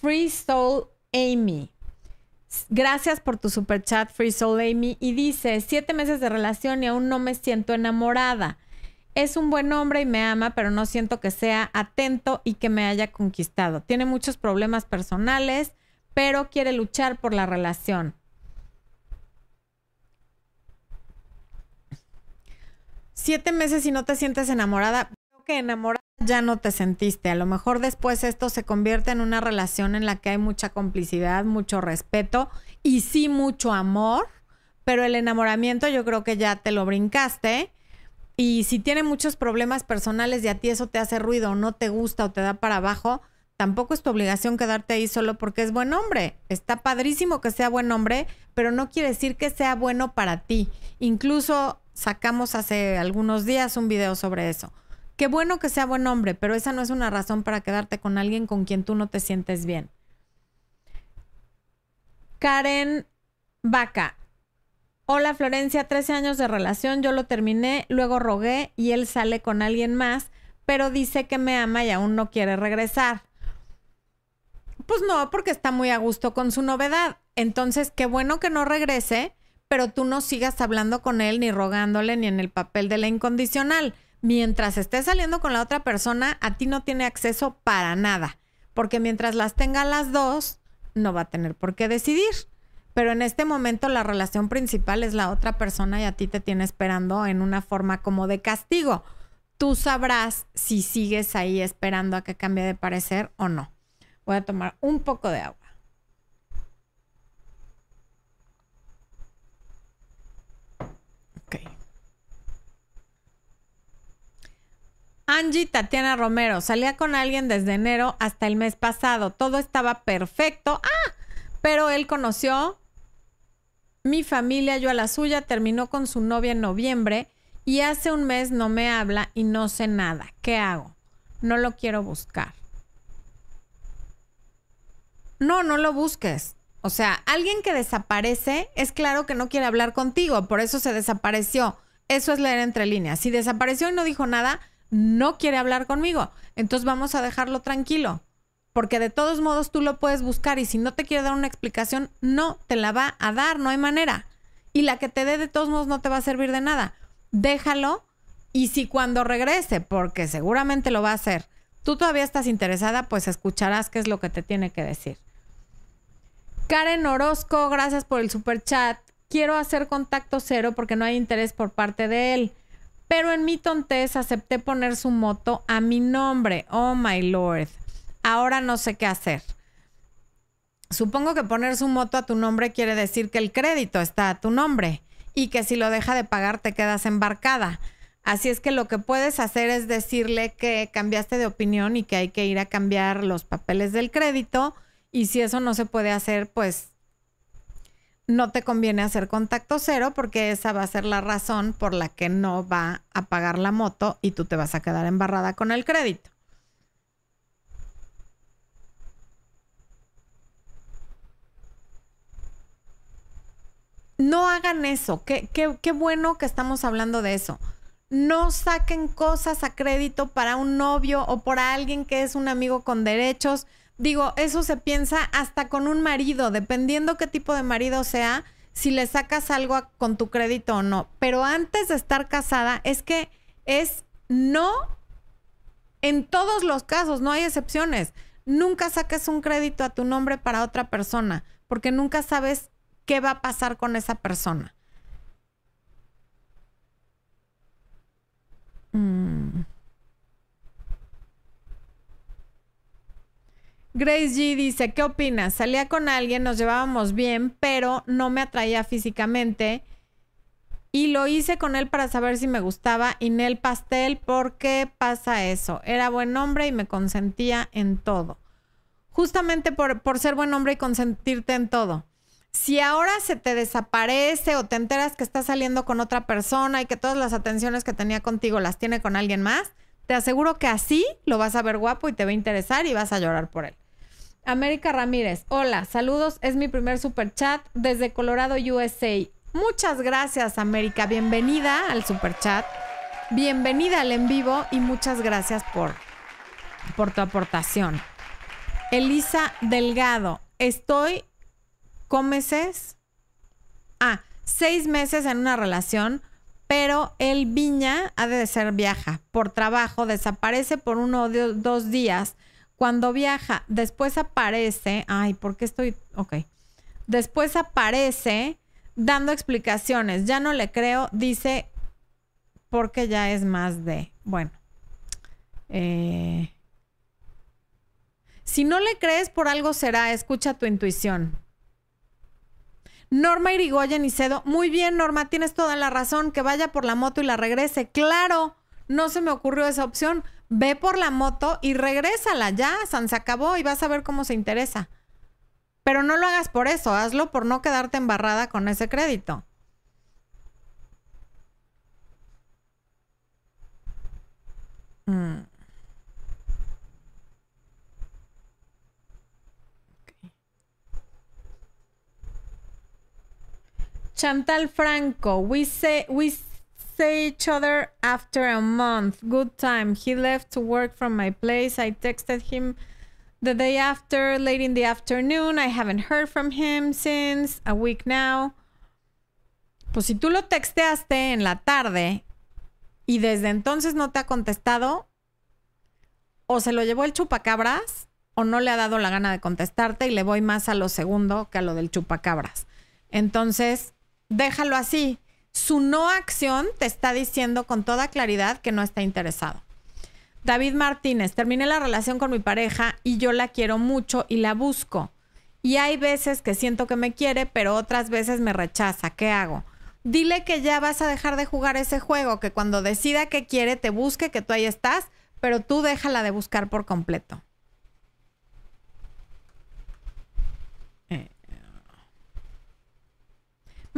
Free Soul Amy. Gracias por tu super chat, Free Soul Amy. Y dice, siete meses de relación y aún no me siento enamorada. Es un buen hombre y me ama, pero no siento que sea atento y que me haya conquistado. Tiene muchos problemas personales, pero quiere luchar por la relación. Siete meses y no te sientes enamorada. Que enamorada ya no te sentiste. A lo mejor después esto se convierte en una relación en la que hay mucha complicidad, mucho respeto y sí mucho amor, pero el enamoramiento yo creo que ya te lo brincaste. Y si tiene muchos problemas personales y a ti eso te hace ruido o no te gusta o te da para abajo, tampoco es tu obligación quedarte ahí solo porque es buen hombre. Está padrísimo que sea buen hombre, pero no quiere decir que sea bueno para ti. Incluso sacamos hace algunos días un video sobre eso. Qué bueno que sea buen hombre, pero esa no es una razón para quedarte con alguien con quien tú no te sientes bien. Karen Vaca. Hola Florencia, 13 años de relación, yo lo terminé, luego rogué y él sale con alguien más, pero dice que me ama y aún no quiere regresar. Pues no, porque está muy a gusto con su novedad. Entonces, qué bueno que no regrese, pero tú no sigas hablando con él ni rogándole ni en el papel de la incondicional mientras esté saliendo con la otra persona, a ti no tiene acceso para nada, porque mientras las tenga las dos, no va a tener por qué decidir. Pero en este momento la relación principal es la otra persona y a ti te tiene esperando en una forma como de castigo. Tú sabrás si sigues ahí esperando a que cambie de parecer o no. Voy a tomar un poco de agua. Angie Tatiana Romero, salía con alguien desde enero hasta el mes pasado. Todo estaba perfecto. Ah, pero él conoció mi familia, yo a la suya, terminó con su novia en noviembre y hace un mes no me habla y no sé nada. ¿Qué hago? No lo quiero buscar. No, no lo busques. O sea, alguien que desaparece es claro que no quiere hablar contigo, por eso se desapareció. Eso es leer entre líneas. Si desapareció y no dijo nada, no quiere hablar conmigo. Entonces vamos a dejarlo tranquilo. Porque de todos modos tú lo puedes buscar y si no te quiere dar una explicación, no te la va a dar, no hay manera. Y la que te dé de todos modos no te va a servir de nada. Déjalo y si cuando regrese, porque seguramente lo va a hacer, tú todavía estás interesada, pues escucharás qué es lo que te tiene que decir. Karen Orozco, gracias por el super chat. Quiero hacer contacto cero porque no hay interés por parte de él pero en mi tontez acepté poner su moto a mi nombre. Oh my lord. Ahora no sé qué hacer. Supongo que poner su moto a tu nombre quiere decir que el crédito está a tu nombre y que si lo deja de pagar te quedas embarcada. Así es que lo que puedes hacer es decirle que cambiaste de opinión y que hay que ir a cambiar los papeles del crédito y si eso no se puede hacer, pues no te conviene hacer contacto cero porque esa va a ser la razón por la que no va a pagar la moto y tú te vas a quedar embarrada con el crédito. No hagan eso. Qué, qué, bueno que estamos hablando de eso. No saquen cosas a crédito para un novio o por alguien que es un amigo con derechos digo, eso se piensa hasta con un marido, dependiendo qué tipo de marido sea, si le sacas algo con tu crédito o no. Pero antes de estar casada, es que es no en todos los casos, no hay excepciones. Nunca saques un crédito a tu nombre para otra persona, porque nunca sabes qué va a pasar con esa persona. Mm. Grace G dice, ¿qué opinas? Salía con alguien, nos llevábamos bien, pero no me atraía físicamente. Y lo hice con él para saber si me gustaba y el pastel, ¿por qué pasa eso? Era buen hombre y me consentía en todo. Justamente por, por ser buen hombre y consentirte en todo. Si ahora se te desaparece o te enteras que está saliendo con otra persona y que todas las atenciones que tenía contigo las tiene con alguien más, te aseguro que así lo vas a ver guapo y te va a interesar y vas a llorar por él. América Ramírez, hola, saludos, es mi primer super chat desde Colorado, USA. Muchas gracias, América, bienvenida al super chat, bienvenida al en vivo y muchas gracias por, por tu aportación. Elisa Delgado, estoy con meses, ah, seis meses en una relación, pero el Viña ha de ser viaja por trabajo, desaparece por uno o dos días cuando viaja, después aparece, ay, ¿por qué estoy? Ok. Después aparece dando explicaciones. Ya no le creo, dice, porque ya es más de, bueno. Eh, si no le crees, por algo será, escucha tu intuición. Norma Irigoyen y Cedo, muy bien, Norma, tienes toda la razón, que vaya por la moto y la regrese. Claro, no se me ocurrió esa opción ve por la moto y regrésala ya, San se acabó y vas a ver cómo se interesa. Pero no lo hagas por eso, hazlo por no quedarte embarrada con ese crédito. Mm. Chantal Franco, we say we say each other after a month. Good time. He left to work from my place. I texted him the day after, late in the afternoon. I haven't heard from him since a week now. Pues si tú lo texteaste en la tarde y desde entonces no te ha contestado, o se lo llevó el chupacabras o no le ha dado la gana de contestarte y le voy más a lo segundo que a lo del chupacabras. Entonces, déjalo así su no acción te está diciendo con toda claridad que no está interesado. David Martínez, terminé la relación con mi pareja y yo la quiero mucho y la busco. Y hay veces que siento que me quiere, pero otras veces me rechaza. ¿Qué hago? Dile que ya vas a dejar de jugar ese juego, que cuando decida que quiere te busque, que tú ahí estás, pero tú déjala de buscar por completo.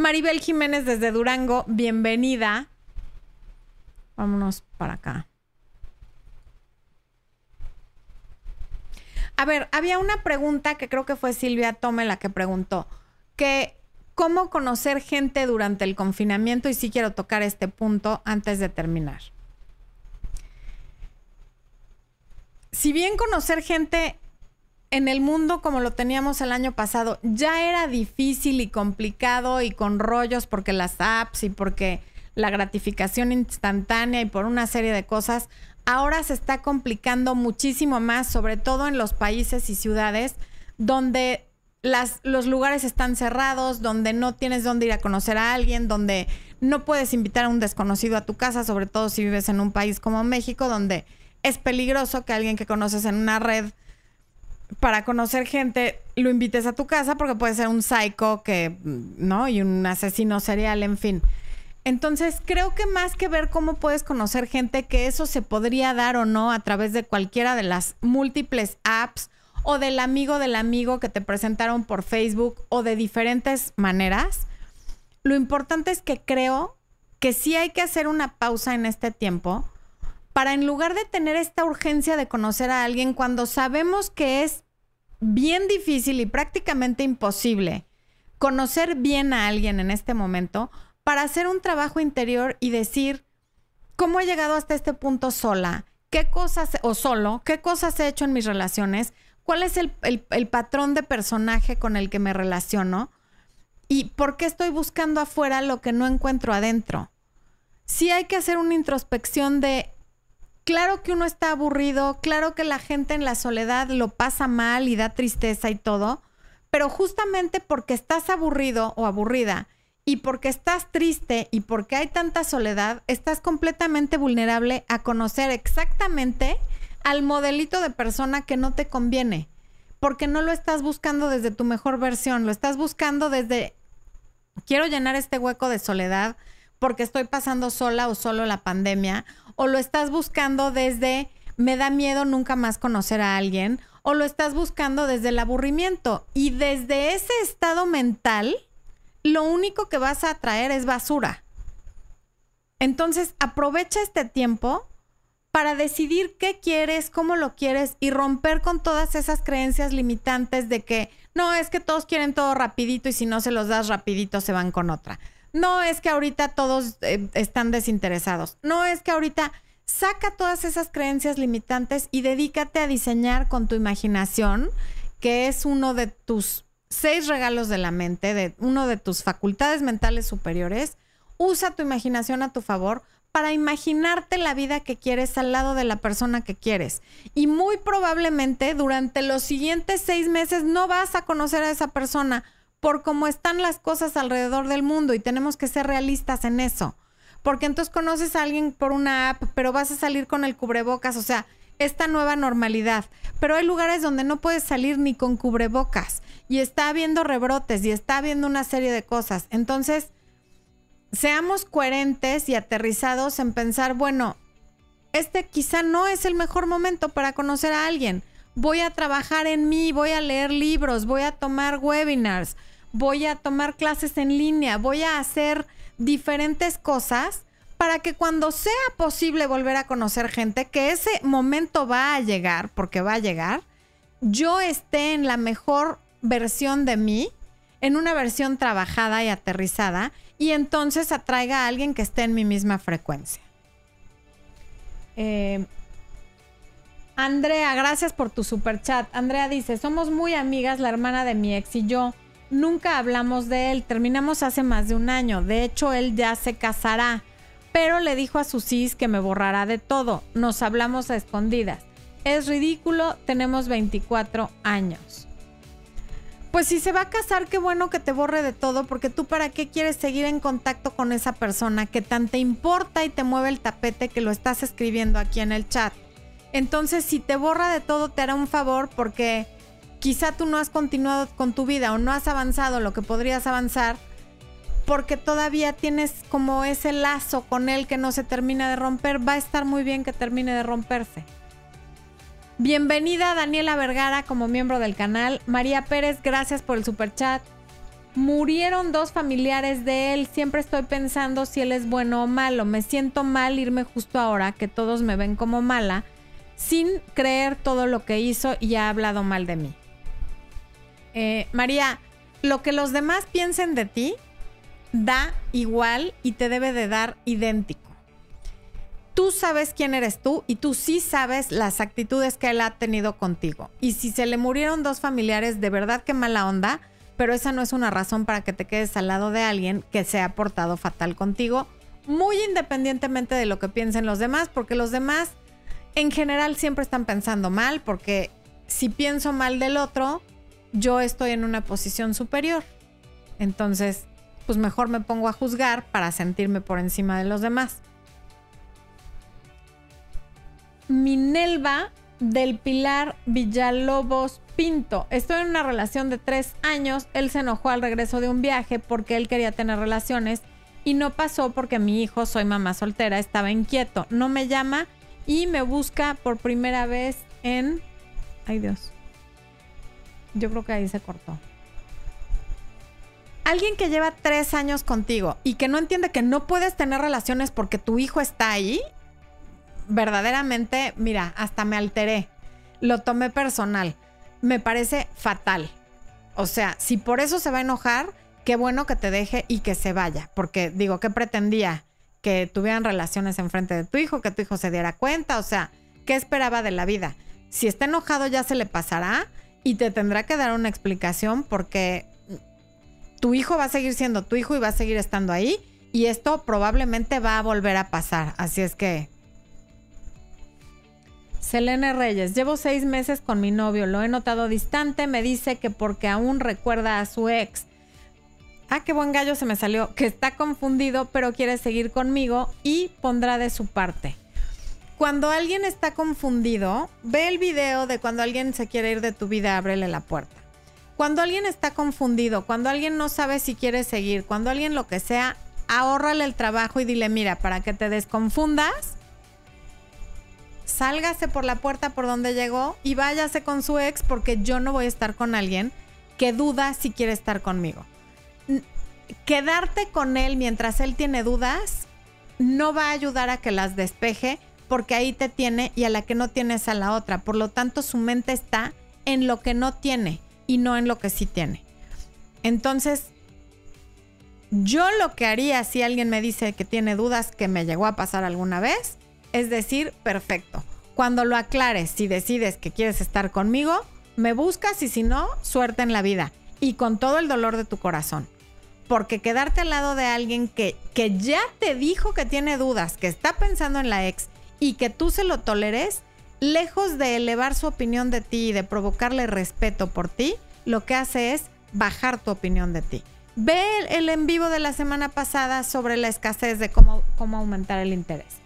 Maribel Jiménez desde Durango, bienvenida. Vámonos para acá. A ver, había una pregunta que creo que fue Silvia Tome la que preguntó, que cómo conocer gente durante el confinamiento y sí quiero tocar este punto antes de terminar. Si bien conocer gente en el mundo como lo teníamos el año pasado. Ya era difícil y complicado y con rollos porque las apps y porque la gratificación instantánea y por una serie de cosas, ahora se está complicando muchísimo más, sobre todo en los países y ciudades donde las, los lugares están cerrados, donde no tienes dónde ir a conocer a alguien, donde no puedes invitar a un desconocido a tu casa, sobre todo si vives en un país como México, donde es peligroso que alguien que conoces en una red para conocer gente lo invites a tu casa porque puede ser un psycho que, ¿no? Y un asesino serial, en fin. Entonces, creo que más que ver cómo puedes conocer gente, que eso se podría dar o no a través de cualquiera de las múltiples apps o del amigo del amigo que te presentaron por Facebook o de diferentes maneras, lo importante es que creo que sí hay que hacer una pausa en este tiempo para en lugar de tener esta urgencia de conocer a alguien cuando sabemos que es bien difícil y prácticamente imposible conocer bien a alguien en este momento, para hacer un trabajo interior y decir, ¿cómo he llegado hasta este punto sola? ¿Qué cosas, o solo, qué cosas he hecho en mis relaciones? ¿Cuál es el, el patrón de personaje con el que me relaciono? ¿Y por qué estoy buscando afuera lo que no encuentro adentro? Sí hay que hacer una introspección de, claro que uno está aburrido, claro que la gente en la soledad lo pasa mal y da tristeza y todo, pero justamente porque estás aburrido o aburrida y porque estás triste y porque hay tanta soledad, estás completamente vulnerable a conocer exactamente al modelito de persona que no te conviene, porque no lo estás buscando desde tu mejor versión, lo estás buscando desde, quiero llenar este hueco de soledad porque estoy pasando sola o solo la pandemia, o lo estás buscando desde, me da miedo nunca más conocer a alguien, o lo estás buscando desde el aburrimiento. Y desde ese estado mental, lo único que vas a traer es basura. Entonces, aprovecha este tiempo para decidir qué quieres, cómo lo quieres y romper con todas esas creencias limitantes de que no, es que todos quieren todo rapidito y si no se los das rapidito se van con otra. No es que ahorita todos eh, están desinteresados. No es que ahorita saca todas esas creencias limitantes y dedícate a diseñar con tu imaginación, que es uno de tus seis regalos de la mente, de uno de tus facultades mentales superiores, usa tu imaginación a tu favor para imaginarte la vida que quieres al lado de la persona que quieres. Y muy probablemente durante los siguientes seis meses no vas a conocer a esa persona por cómo están las cosas alrededor del mundo y tenemos que ser realistas en eso. Porque entonces conoces a alguien por una app, pero vas a salir con el cubrebocas, o sea, esta nueva normalidad. Pero hay lugares donde no puedes salir ni con cubrebocas y está habiendo rebrotes y está habiendo una serie de cosas. Entonces, seamos coherentes y aterrizados en pensar, bueno, este quizá no es el mejor momento para conocer a alguien. Voy a trabajar en mí, voy a leer libros, voy a tomar webinars, voy a tomar clases en línea, voy a hacer diferentes cosas para que cuando sea posible volver a conocer gente, que ese momento va a llegar, porque va a llegar, yo esté en la mejor versión de mí, en una versión trabajada y aterrizada, y entonces atraiga a alguien que esté en mi misma frecuencia. Eh, Andrea, gracias por tu super chat. Andrea dice, somos muy amigas, la hermana de mi ex y yo. Nunca hablamos de él, terminamos hace más de un año. De hecho, él ya se casará, pero le dijo a su cis que me borrará de todo. Nos hablamos a escondidas. Es ridículo, tenemos 24 años. Pues si se va a casar, qué bueno que te borre de todo, porque tú para qué quieres seguir en contacto con esa persona que tan te importa y te mueve el tapete que lo estás escribiendo aquí en el chat. Entonces, si te borra de todo, te hará un favor porque quizá tú no has continuado con tu vida o no has avanzado lo que podrías avanzar porque todavía tienes como ese lazo con él que no se termina de romper. Va a estar muy bien que termine de romperse. Bienvenida Daniela Vergara como miembro del canal. María Pérez, gracias por el super chat. Murieron dos familiares de él. Siempre estoy pensando si él es bueno o malo. Me siento mal irme justo ahora que todos me ven como mala, sin creer todo lo que hizo y ha hablado mal de mí. Eh, María, lo que los demás piensen de ti da igual y te debe de dar idéntico tú sabes quién eres tú y tú sí sabes las actitudes que él ha tenido contigo. Y si se le murieron dos familiares, de verdad que mala onda, pero esa no es una razón para que te quedes al lado de alguien que se ha portado fatal contigo, muy independientemente de lo que piensen los demás, porque los demás en general siempre están pensando mal, porque si pienso mal del otro, yo estoy en una posición superior. Entonces, pues mejor me pongo a juzgar para sentirme por encima de los demás. Minelva del Pilar Villalobos Pinto. Estoy en una relación de tres años. Él se enojó al regreso de un viaje porque él quería tener relaciones y no pasó porque mi hijo, soy mamá soltera, estaba inquieto. No me llama y me busca por primera vez en... Ay Dios. Yo creo que ahí se cortó. Alguien que lleva tres años contigo y que no entiende que no puedes tener relaciones porque tu hijo está ahí, verdaderamente, mira, hasta me alteré. Lo tomé personal. Me parece fatal. O sea, si por eso se va a enojar, qué bueno que te deje y que se vaya. Porque digo, ¿qué pretendía? Que tuvieran relaciones enfrente de tu hijo, que tu hijo se diera cuenta. O sea, ¿qué esperaba de la vida? Si está enojado ya se le pasará y te tendrá que dar una explicación porque tu hijo va a seguir siendo tu hijo y va a seguir estando ahí y esto probablemente va a volver a pasar. Así es que... Selene Reyes, llevo seis meses con mi novio, lo he notado distante, me dice que porque aún recuerda a su ex. Ah, qué buen gallo se me salió, que está confundido pero quiere seguir conmigo y pondrá de su parte cuando alguien está confundido, ve el video de cuando alguien se quiere ir de tu vida, ábrele la puerta. Cuando alguien está confundido, cuando alguien no sabe si quiere seguir, cuando alguien lo que sea, ahórrale el trabajo y dile, mira, para que te desconfundas, sálgase por la puerta por donde llegó y váyase con su ex porque yo no voy a estar con alguien que duda si quiere estar conmigo. Quedarte con él mientras él tiene dudas no va a ayudar a que las despeje porque ahí te tiene y a la que no tienes a la otra. Por lo tanto, su mente está en lo que no tiene y no en lo que sí tiene. Entonces, yo lo que haría si alguien me dice que tiene dudas que me llegó a pasar alguna vez, es decir, perfecto. Cuando lo aclares, si decides que quieres estar conmigo, me buscas y si no, suerte en la vida y con todo el dolor de tu corazón. Porque quedarte al lado de alguien que, que ya te dijo que tiene dudas, que está pensando en la ex y que tú se lo toleres, lejos de elevar su opinión de ti y de provocarle respeto por ti, lo que hace es bajar tu opinión de ti. Ve el en vivo de la semana pasada sobre la escasez de cómo, cómo aumentar el interés.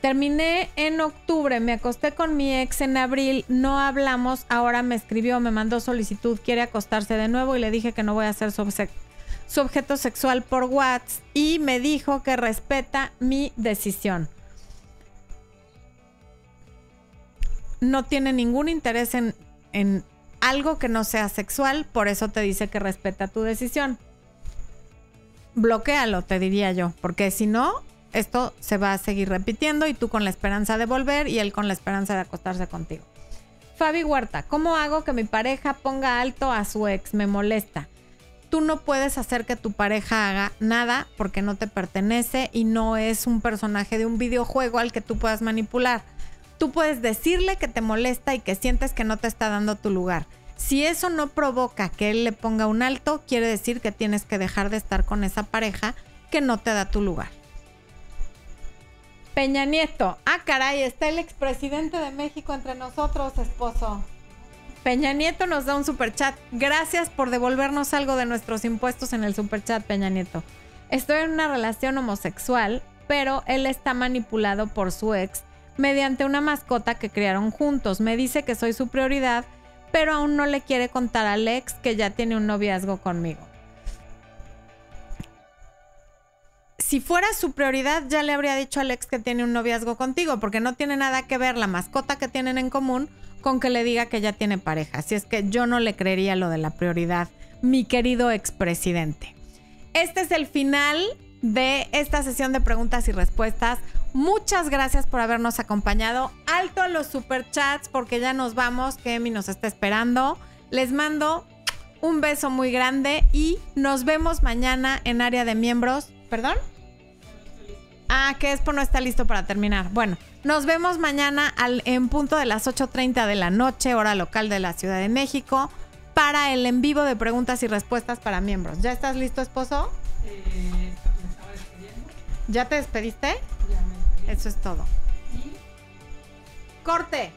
Terminé en octubre, me acosté con mi ex en abril, no hablamos, ahora me escribió, me mandó solicitud, quiere acostarse de nuevo y le dije que no voy a hacer su, objeto sexual por WhatsApp y me dijo que respeta mi decisión. No tiene ningún interés en, en algo que no sea sexual, por eso te dice que respeta tu decisión. Bloquéalo, te diría yo, porque si no, esto se va a seguir repitiendo y tú con la esperanza de volver y él con la esperanza de acostarse contigo. Fabi Huerta, ¿cómo hago que mi pareja ponga alto a su ex? Me molesta tú no puedes hacer que tu pareja haga nada porque no te pertenece y no es un personaje de un videojuego al que tú puedas manipular. Tú puedes decirle que te molesta y que sientes que no te está dando tu lugar. Si eso no provoca que él le ponga un alto, quiere decir que tienes que dejar de estar con esa pareja que no te da tu lugar. Peña Nieto. Ah, caray, está el expresidente de México entre nosotros, esposo. Peña Nieto nos da un super chat. Gracias por devolvernos algo de nuestros impuestos en el super chat, Peña Nieto. Estoy en una relación homosexual, pero él está manipulado por su ex mediante una mascota que criaron juntos. Me dice que soy su prioridad, pero aún no le quiere contar al ex que ya tiene un noviazgo conmigo. Si fuera su prioridad, ya le habría dicho al ex que tiene un noviazgo contigo, porque no tiene nada que ver la mascota que tienen en común con que le diga que ya tiene pareja. Así es que yo no le creería lo de la prioridad, mi querido expresidente. Este es el final de esta sesión de preguntas y respuestas. Muchas gracias por habernos acompañado. Alto a los superchats porque ya nos vamos, que Emi nos está esperando. Les mando un beso muy grande y nos vemos mañana en área de miembros. ¿Perdón? Ah, que Expo no está listo para terminar. Bueno, nos vemos mañana al, en punto de las 8.30 de la noche, hora local de la Ciudad de México, para el en vivo de preguntas y respuestas para miembros. ¿Ya estás listo, esposo? Eh, me estaba despidiendo. ¿Ya te despediste? Ya me despedí. Eso es todo. ¿Y? Corte.